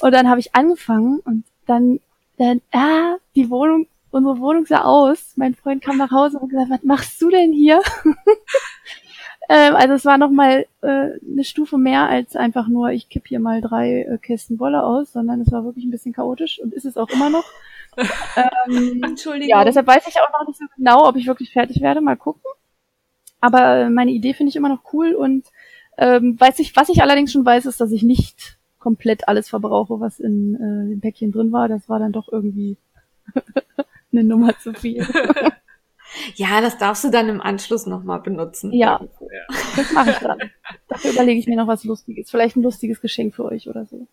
Und dann habe ich angefangen und dann, dann, ah, die Wohnung unsere Wohnung sah aus. Mein Freund kam nach Hause und gesagt, was machst du denn hier? ähm, also es war nochmal äh, eine Stufe mehr als einfach nur, ich kipp hier mal drei äh, Kästen Wolle aus, sondern es war wirklich ein bisschen chaotisch und ist es auch immer noch. ähm, Entschuldigung. Ja, deshalb weiß ich auch noch nicht so genau, ob ich wirklich fertig werde. Mal gucken. Aber äh, meine Idee finde ich immer noch cool und ähm, weiß ich, was ich allerdings schon weiß, ist, dass ich nicht komplett alles verbrauche, was in äh, dem Päckchen drin war. Das war dann doch irgendwie eine Nummer zu viel. ja, das darfst du dann im Anschluss nochmal benutzen. Ja, das mache ich dann. Dafür überlege ich mir noch was Lustiges. Vielleicht ein lustiges Geschenk für euch oder so.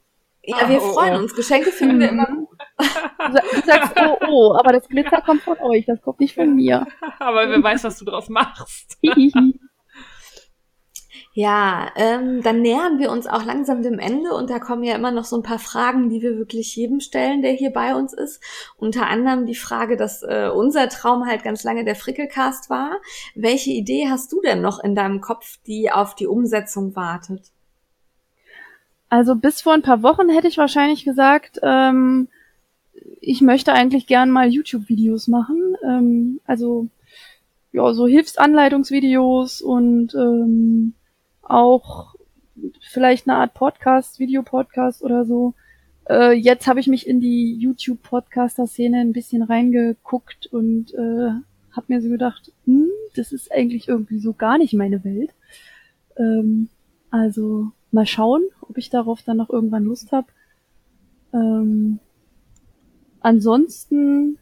Ja, wir oh, freuen oh. uns. Geschenke finden wir immer gut. Du sagst, oh, oh, aber das Glitzer kommt von euch, das kommt nicht von mir. Aber wer weiß, was du draus machst. Ja, ähm, dann nähern wir uns auch langsam dem Ende und da kommen ja immer noch so ein paar Fragen, die wir wirklich jedem stellen, der hier bei uns ist. Unter anderem die Frage, dass äh, unser Traum halt ganz lange der Frickelcast war. Welche Idee hast du denn noch in deinem Kopf, die auf die Umsetzung wartet? Also bis vor ein paar Wochen hätte ich wahrscheinlich gesagt, ähm, ich möchte eigentlich gern mal YouTube-Videos machen. Ähm, also ja, so Hilfsanleitungsvideos und ähm, auch vielleicht eine Art Podcast, Videopodcast oder so. Äh, jetzt habe ich mich in die YouTube-Podcaster-Szene ein bisschen reingeguckt und äh, habe mir so gedacht, hm, das ist eigentlich irgendwie so gar nicht meine Welt. Ähm, also mal schauen, ob ich darauf dann noch irgendwann Lust habe. Ähm, ansonsten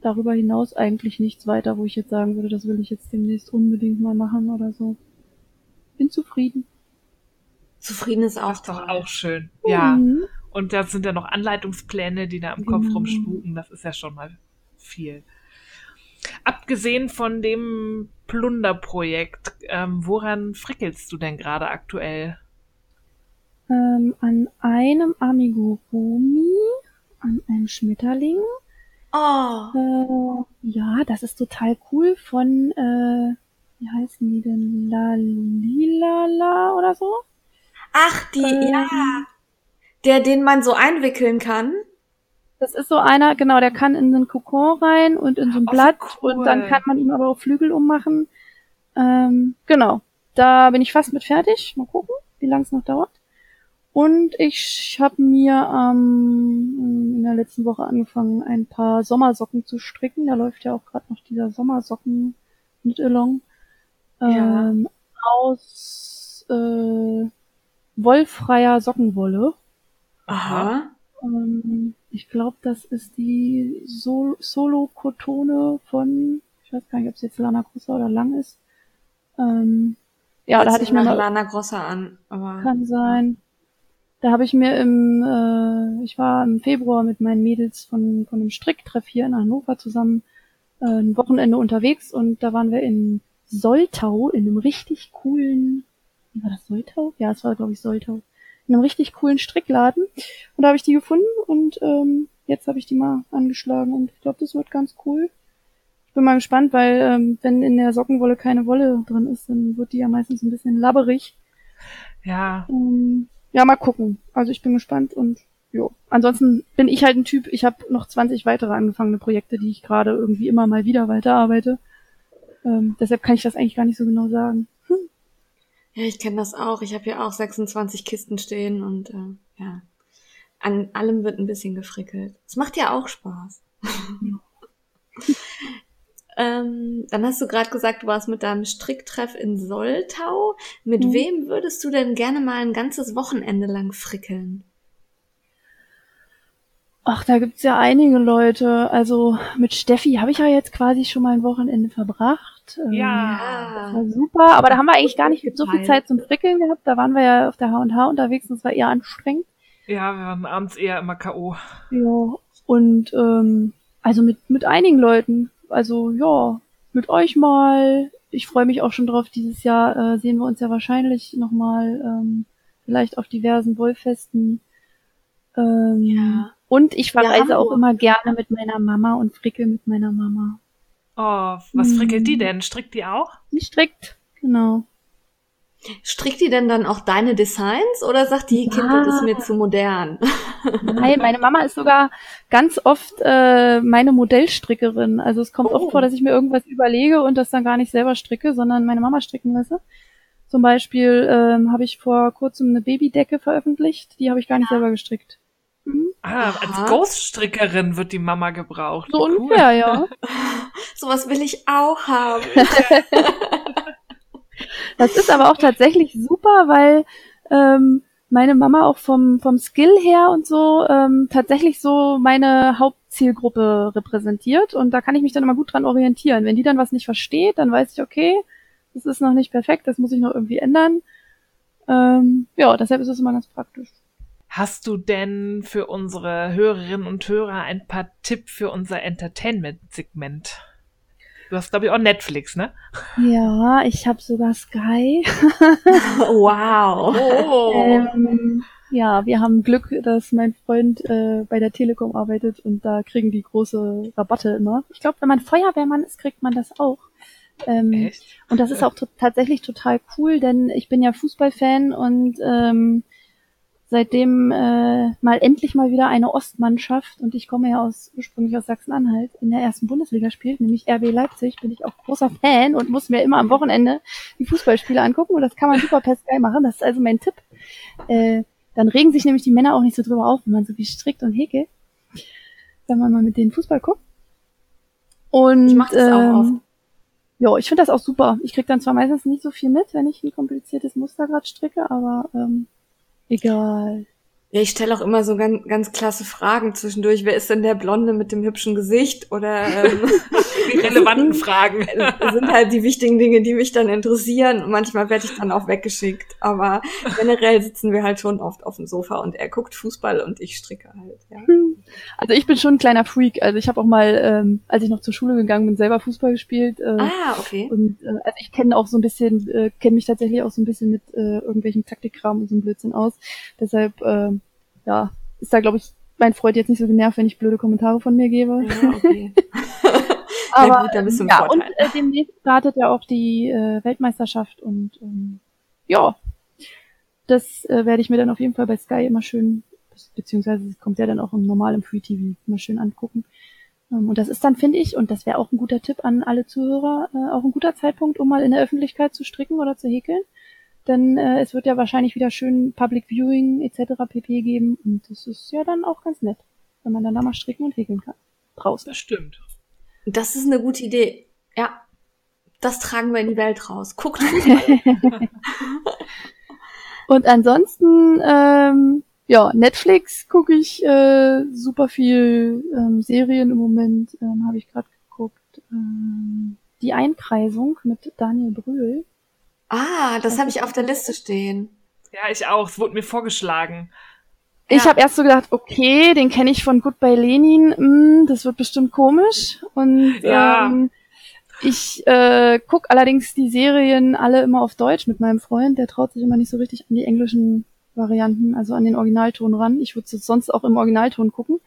darüber hinaus eigentlich nichts weiter, wo ich jetzt sagen würde, das will ich jetzt demnächst unbedingt mal machen oder so bin zufrieden. Zufrieden ist auch das ist doch auch schön. Mhm. Ja. Und da sind ja noch Anleitungspläne, die da im Kopf genau. rumspuken. Das ist ja schon mal viel. Abgesehen von dem Plunderprojekt, ähm, woran frickelst du denn gerade aktuell? Ähm, an einem Amigurumi, an einem Schmetterling. Oh. Äh, ja, das ist total cool von äh, wie heißen die denn? La Lila La oder so? Ach, die, Ähm, ja. Der, den man so einwickeln kann. Das ist so einer, genau, der kann in einen Kokon rein und in so ein Oh, Blatt cool. und dann kann man ihm aber auch Flügel ummachen. Ähm, genau. Da bin ich fast mit fertig. Mal gucken, wie lange es noch dauert. Und ich habe mir ähm, in der letzten Woche angefangen, ein paar Sommersocken zu stricken. Da läuft ja auch gerade noch dieser Sommersocken mit Along. Ja. Ähm, aus äh, wollfreier Sockenwolle. Aha. Ähm, ich glaube, das ist die Sol Solo-Kotone von, ich weiß gar nicht, ob es jetzt Lana Grossa oder Lang ist. Ähm, ja, da Hört hatte ich mir mal, Lana Grossa an, aber. kann sein. Da habe ich mir im, äh, ich war im Februar mit meinen Mädels von, von einem Stricktreff hier in Hannover zusammen äh, ein Wochenende unterwegs und da waren wir in Soltau in einem richtig coolen, wie war das Soltau? Ja, es war glaube ich Soltau. In einem richtig coolen Strickladen und da habe ich die gefunden und ähm, jetzt habe ich die mal angeschlagen und ich glaube, das wird ganz cool. Ich bin mal gespannt, weil ähm, wenn in der Sockenwolle keine Wolle drin ist, dann wird die ja meistens ein bisschen labberig. Ja, Ähm, ja, mal gucken. Also ich bin gespannt und jo. Ansonsten bin ich halt ein Typ, ich habe noch 20 weitere angefangene Projekte, die ich gerade irgendwie immer mal wieder weiterarbeite. Ähm, deshalb kann ich das eigentlich gar nicht so genau sagen. Ja, ich kenne das auch. Ich habe hier auch 26 Kisten stehen und äh, ja. An allem wird ein bisschen gefrickelt. Es macht ja auch Spaß. ähm, dann hast du gerade gesagt, du warst mit deinem Stricktreff in Soltau. Mit Mhm. wem würdest du denn gerne mal ein ganzes Wochenende lang frickeln? Ach, da gibt's ja einige Leute. Also mit Steffi habe ich ja jetzt quasi schon mal ein Wochenende verbracht. Ähm, ja. War super, aber da haben wir eigentlich gar nicht so viel. Zeit zum Frickeln gehabt. Da waren wir ja auf der H&H unterwegs und es war eher anstrengend. Ja, wir waren abends eher immer K.O. Ja, und ähm, also mit, mit einigen Leuten. Also ja, mit euch mal. Ich freue mich auch schon drauf. Dieses Jahr äh, sehen wir uns ja wahrscheinlich nochmal ähm, vielleicht auf diversen Wollfesten. Ähm, Ja. Und ich verreise auch immer gerne mit meiner Mama und frickel mit meiner Mama. Oh, was Hm. frickelt die denn? Strickt die auch? Die strickt, genau. Strickt die denn dann auch deine Designs oder sagt die, Ja. Kind, das ist mir zu modern? Nein, meine Mama ist sogar ganz oft äh, meine Modellstrickerin. Also es kommt Oh. oft vor, dass ich mir irgendwas überlege und das dann gar nicht selber stricke, sondern meine Mama stricken lasse. Zum Beispiel ähm, habe ich vor kurzem eine Babydecke veröffentlicht, die habe ich gar nicht selber gestrickt. Mhm. Ah, Aha. als Ghoststrickerin wird die Mama gebraucht. So Wie ungefähr, ja. Sowas will ich auch haben. Das ist aber auch tatsächlich super, weil ähm, meine Mama auch vom, vom Skill her und so ähm, tatsächlich so meine Hauptzielgruppe repräsentiert und da kann ich mich dann immer gut dran orientieren. Wenn die dann was nicht versteht, dann weiß ich, okay, das ist noch nicht perfekt, das muss ich noch irgendwie ändern. Ähm, ja, deshalb ist es immer ganz praktisch. Hast du denn für unsere Hörerinnen und Hörer ein paar Tipps für unser Entertainment-Segment? Du hast, glaube ich, auch Netflix, ne? Ja, ich habe sogar Sky. wow. Oh. Ähm, ja, wir haben Glück, dass mein Freund äh, bei der Telekom arbeitet und da kriegen die große Rabatte immer. Ich glaube, wenn man Feuerwehrmann ist, kriegt man das auch. Ähm, Echt? und das ist auch tatsächlich total cool, denn ich bin ja Fußballfan und ähm, seitdem äh, mal endlich mal wieder eine Ostmannschaft und ich komme ja aus ursprünglich aus Sachsen-Anhalt in der ersten Bundesliga spielt, nämlich RB Leipzig, bin ich auch großer Fan und muss mir immer am Wochenende die Fußballspiele angucken und das kann man super per Sky machen. Das ist also mein Tipp. Äh, dann regen sich nämlich die Männer auch nicht so drüber auf, wenn man so viel strickt und häkelt, wenn man mal mit denen Fußball guckt. Und Ich mach das auch oft. ja, ich finde das auch super. Ich krieg dann zwar meistens nicht so viel mit, wenn ich ein kompliziertes Muster gerade stricke, aber ähm, egal. Ja, ich stelle auch immer so ganz, ganz klasse Fragen zwischendurch. Wer ist denn der Blonde mit dem hübschen Gesicht? Oder ähm, Die relevanten Fragen. das sind halt die wichtigen Dinge, die mich dann interessieren. Und manchmal werde ich dann auch weggeschickt. Aber generell sitzen wir halt schon oft auf dem Sofa und er guckt Fußball und ich stricke halt. Ja. Also ich bin schon ein kleiner Freak. Also ich habe auch mal, ähm, als ich noch zur Schule gegangen bin, selber Fußball gespielt. Äh, Ah, okay. Und äh, also ich kenne auch so ein bisschen, äh, kenne mich tatsächlich auch so ein bisschen mit äh, irgendwelchen Taktikkram und so einem Blödsinn aus. Deshalb, äh, ja, ist da glaube ich mein Freund jetzt nicht so genervt, wenn ich blöde Kommentare von mir gebe. Ja, okay. Aber gut, dann bist du ja, Vorteil. und äh, demnächst startet ja auch die äh, Weltmeisterschaft und ähm, ja, das äh, werde ich mir dann auf jeden Fall bei Sky immer schön, beziehungsweise kommt ja dann auch im normalen Free TV immer schön angucken. Ähm, und das ist dann, finde ich, und das wäre auch ein guter Tipp an alle Zuhörer, äh, auch ein guter Zeitpunkt, um mal in der Öffentlichkeit zu stricken oder zu häkeln. Denn äh, es wird ja wahrscheinlich wieder schön Public Viewing etc. pp. geben und das ist ja dann auch ganz nett, wenn man dann da mal stricken und häkeln kann. Draußen. Das stimmt. Das ist eine gute Idee. Ja. Das tragen wir in die Welt raus. Guckt und ansonsten, ähm, ja, Netflix gucke ich äh, super viel ähm, Serien im Moment, ähm, habe ich gerade geguckt. Ähm, die Einkreisung mit Daniel Brühl. Ah, das habe ich auf der Liste stehen. Ja, ich auch. Es wurde mir vorgeschlagen. Ich ja. habe erst so gedacht, okay, den kenne ich von Goodbye Lenin, mm, das wird bestimmt komisch. Und ja. ähm, ich äh, guck allerdings die Serien alle immer auf Deutsch mit meinem Freund, der traut sich immer nicht so richtig an die englischen Varianten, also an den Originalton ran. Ich würde sonst auch im Originalton gucken.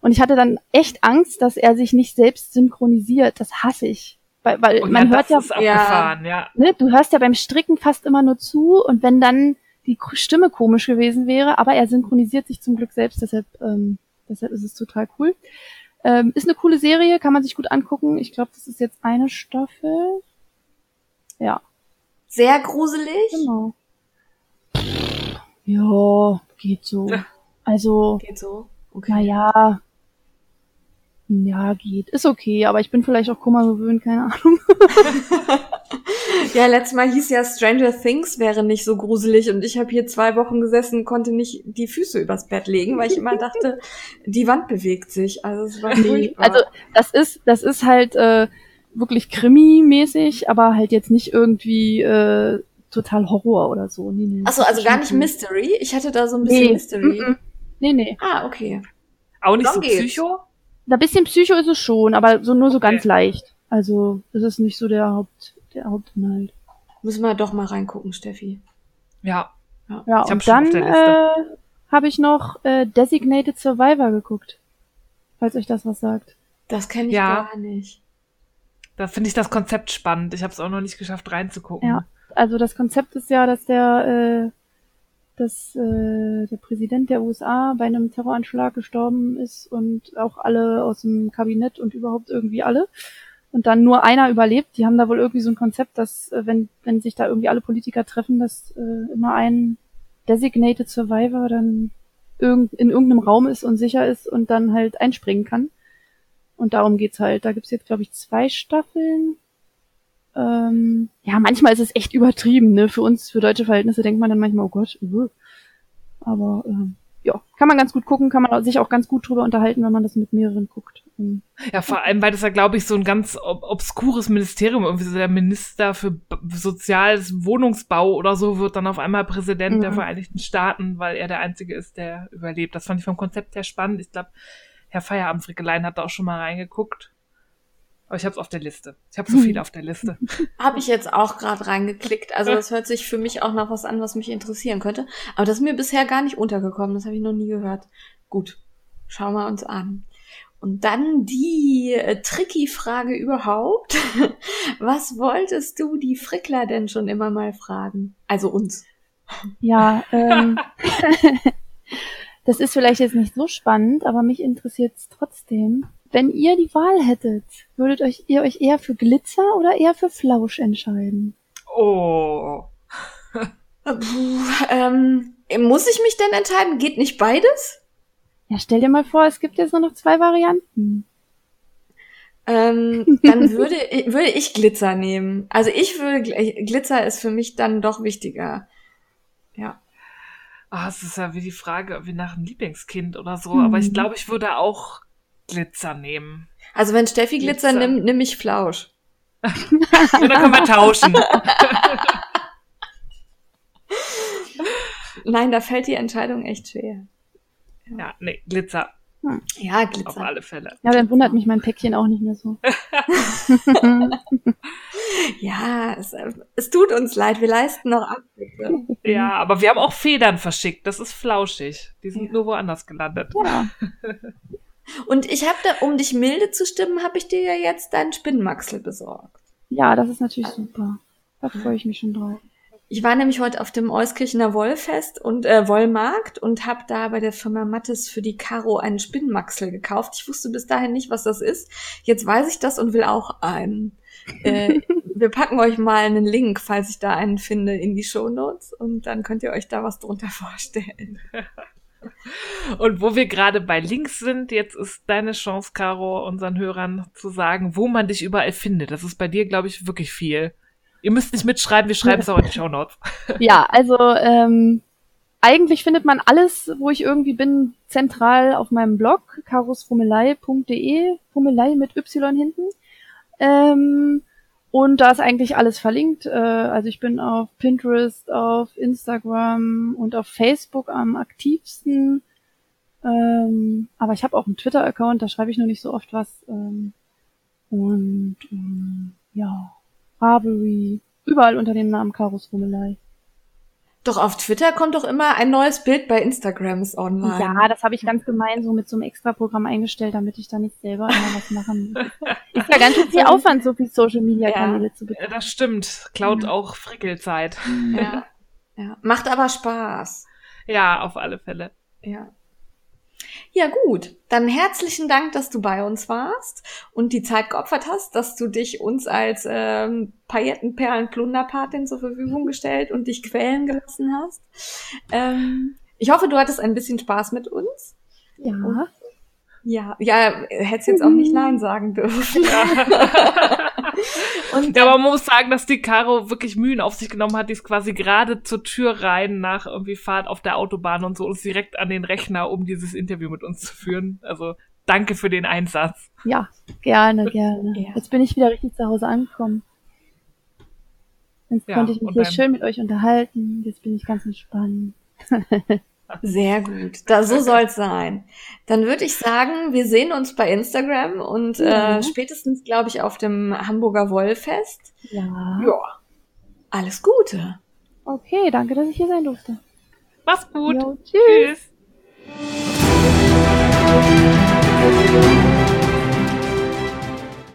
Und ich hatte dann echt Angst, dass er sich nicht selbst synchronisiert. Das hasse ich. Weil, weil und man ja, hört ja, ja, ja. Ne, du hörst ja beim Stricken fast immer nur zu und wenn dann die Stimme komisch gewesen wäre, aber er synchronisiert sich zum Glück selbst, deshalb, ähm, deshalb ist es total cool. Ähm, ist eine coole Serie, kann man sich gut angucken. Ich glaube, das ist jetzt eine Staffel. Ja. Sehr gruselig. Genau. Ja, geht so. Also. Geht so. Okay. Naja. Ja, geht. Ist okay, aber ich bin vielleicht auch Kummer gewöhnt, keine Ahnung. ja, letztes Mal hieß ja Stranger Things wäre nicht so gruselig und ich habe hier zwei Wochen gesessen, konnte nicht die Füße übers Bett legen, weil ich immer dachte, die Wand bewegt sich. Also es war furchtbar. Also das ist, das ist halt äh, wirklich Krimi-mäßig, aber halt jetzt nicht irgendwie äh, total Horror oder so. Nee, nee. Achso, also gar nicht Mystery? Ich hatte da so ein bisschen nee. Mystery. Mm -mm. Nee, nee. Ah, okay. Auch nicht Dann so geht's. Psycho? Ein bisschen Psycho ist es schon, aber so nur so okay. ganz leicht. Also, das ist nicht so der Haupt, der Hauptinhalt. Müssen wir doch mal reingucken, Steffi. Ja. Ja, ja und dann äh, habe ich noch äh, Designated Survivor geguckt. Falls euch das was sagt. Das kenne ich ja. gar nicht. Da finde ich das Konzept spannend. Ich habe es auch noch nicht geschafft reinzugucken. Ja, also das Konzept ist ja, dass der äh, dass äh, der Präsident der USA bei einem Terroranschlag gestorben ist und auch alle aus dem Kabinett und überhaupt irgendwie alle. Und dann nur einer überlebt. Die haben da wohl irgendwie so ein Konzept, dass äh, wenn, wenn sich da irgendwie alle Politiker treffen, dass äh, immer ein Designated Survivor dann irgend, in irgendeinem Raum ist und sicher ist und dann halt einspringen kann. Und darum geht's halt. Da gibt's jetzt, glaube ich, zwei Staffeln. Ähm, ja, manchmal ist es echt übertrieben, ne? Für uns, für deutsche Verhältnisse denkt man dann manchmal, oh Gott, uh. aber ähm, ja, kann man ganz gut gucken, kann man sich auch ganz gut drüber unterhalten, wenn man das mit mehreren guckt. Ähm, ja, vor allem, weil das ja, glaube ich, so ein ganz ob obskures Ministerium, irgendwie so der Minister für soziales Wohnungsbau oder so wird dann auf einmal Präsident mhm. der Vereinigten Staaten, weil er der Einzige ist, der überlebt. Das fand ich vom Konzept her spannend. Ich glaube, Herr Feierabendfrickelein hat da auch schon mal reingeguckt. Aber ich habe es auf der Liste. Ich habe so viel auf der Liste. habe ich jetzt auch gerade reingeklickt. Also das hört sich für mich auch noch was an, was mich interessieren könnte. Aber das ist mir bisher gar nicht untergekommen. Das habe ich noch nie gehört. Gut, schauen wir uns an. Und dann die äh, tricky Frage überhaupt. Was wolltest du die Frickler denn schon immer mal fragen? Also uns. Ja, ähm, das ist vielleicht jetzt nicht so spannend, aber mich interessiert es trotzdem. Wenn ihr die Wahl hättet, würdet euch, ihr euch eher für Glitzer oder eher für Flausch entscheiden? Oh. ähm, muss ich mich denn entscheiden? Geht nicht beides? Ja, stell dir mal vor, es gibt jetzt nur noch zwei Varianten. Ähm, dann würde, würde ich Glitzer nehmen. Also ich würde, Glitzer ist für mich dann doch wichtiger. Ja. Ah, oh, es ist ja wie die Frage, wie nach einem Lieblingskind oder so. Hm. Aber ich glaube, ich würde auch Glitzer nehmen. Also wenn Steffi Glitzer, Glitzer nimmt, nimm ich Flausch. ja, dann können wir tauschen. Nein, da fällt die Entscheidung echt schwer. Ja, ja nee, Glitzer. Hm. Ja, Glitzer. Auf alle Fälle. Ja, dann wundert mich mein Päckchen auch nicht mehr so. ja, es, es, tut uns leid, wir leisten noch ab. Ja, aber wir haben auch Federn verschickt. Das ist flauschig. Die sind ja. nur woanders gelandet. Ja. Und ich habe da, um dich milde zu stimmen, habe ich dir ja jetzt deinen Spinnmaxel besorgt. Ja, das ist natürlich super. Da freue ich mich schon drauf. Ich war nämlich heute auf dem Euskirchener Wollfest und äh, Wollmarkt und habe da bei der Firma Mattes für die Caro einen Spinnmaxel gekauft. Ich wusste bis dahin nicht, was das ist. Jetzt weiß ich das und will auch einen. Äh, wir packen euch mal einen Link, falls ich da einen finde, in die Show Notes und dann könnt ihr euch da was drunter vorstellen. Und wo wir gerade bei Links sind, jetzt ist deine Chance, Caro, unseren Hörern zu sagen, wo man dich überall findet. Das ist bei dir, glaube ich, wirklich viel. Ihr müsst nicht mitschreiben, wir schreiben es auch in die Show Notes. Ja, also ähm, eigentlich findet man alles, wo ich irgendwie bin, zentral auf meinem Blog, karusfummelei.de, Fummelei mit Y hinten. Ähm, und da ist eigentlich alles verlinkt. Äh, also ich bin auf Pinterest, auf Instagram und auf Facebook am aktivsten. Ähm, aber ich habe auch einen Twitter-Account, da schreibe ich nur nicht so oft was. Ähm, und ähm, ja, Ravelry, überall unter dem Namen Karus Rummelei. Doch auf Twitter kommt doch immer ein neues Bild bei Instagrams online. Ja, das habe ich ganz gemein so mit so einem Extra-Programm eingestellt, damit ich da nicht selber immer was machen muss. Ist ja ganz schön viel Aufwand, so viel Social-Media-Kanäle ja, zu betreiben. Das stimmt. Klaut auch Frickelzeit. Ja. ja. Macht aber Spaß. Ja, auf alle Fälle. Ja. Ja, gut. Dann herzlichen Dank, dass du bei uns warst und die Zeit geopfert hast, dass du dich uns als ähm, Paillettenperlen-Plunderpatin zur Verfügung gestellt und dich quälen gelassen hast. Ähm, ich hoffe, du hattest ein bisschen Spaß mit uns. Ja. Und, ja, ja, hättest jetzt auch nicht Nein sagen dürfen. Ja. Und ja, aber man muss sagen, dass die Caro wirklich Mühen auf sich genommen hat. Die ist quasi gerade zur Tür rein nach irgendwie Fahrt auf der Autobahn und so und ist direkt an den Rechner, um dieses Interview mit uns zu führen. Also danke für den Einsatz. Ja, gerne, gerne. Ja. Jetzt bin ich wieder richtig zu Hause angekommen. Jetzt ja, konnte ich mich hier schön mit euch unterhalten. Jetzt bin ich ganz entspannt. Sehr gut. Da so soll's sein. Dann würde ich sagen, wir sehen uns bei Instagram und ja. äh, spätestens, glaube ich, auf dem Hamburger Wollfest. Ja. Ja. Alles Gute. Okay, danke, dass ich hier sein durfte. Mach's gut. Jo, tschüss. tschüss.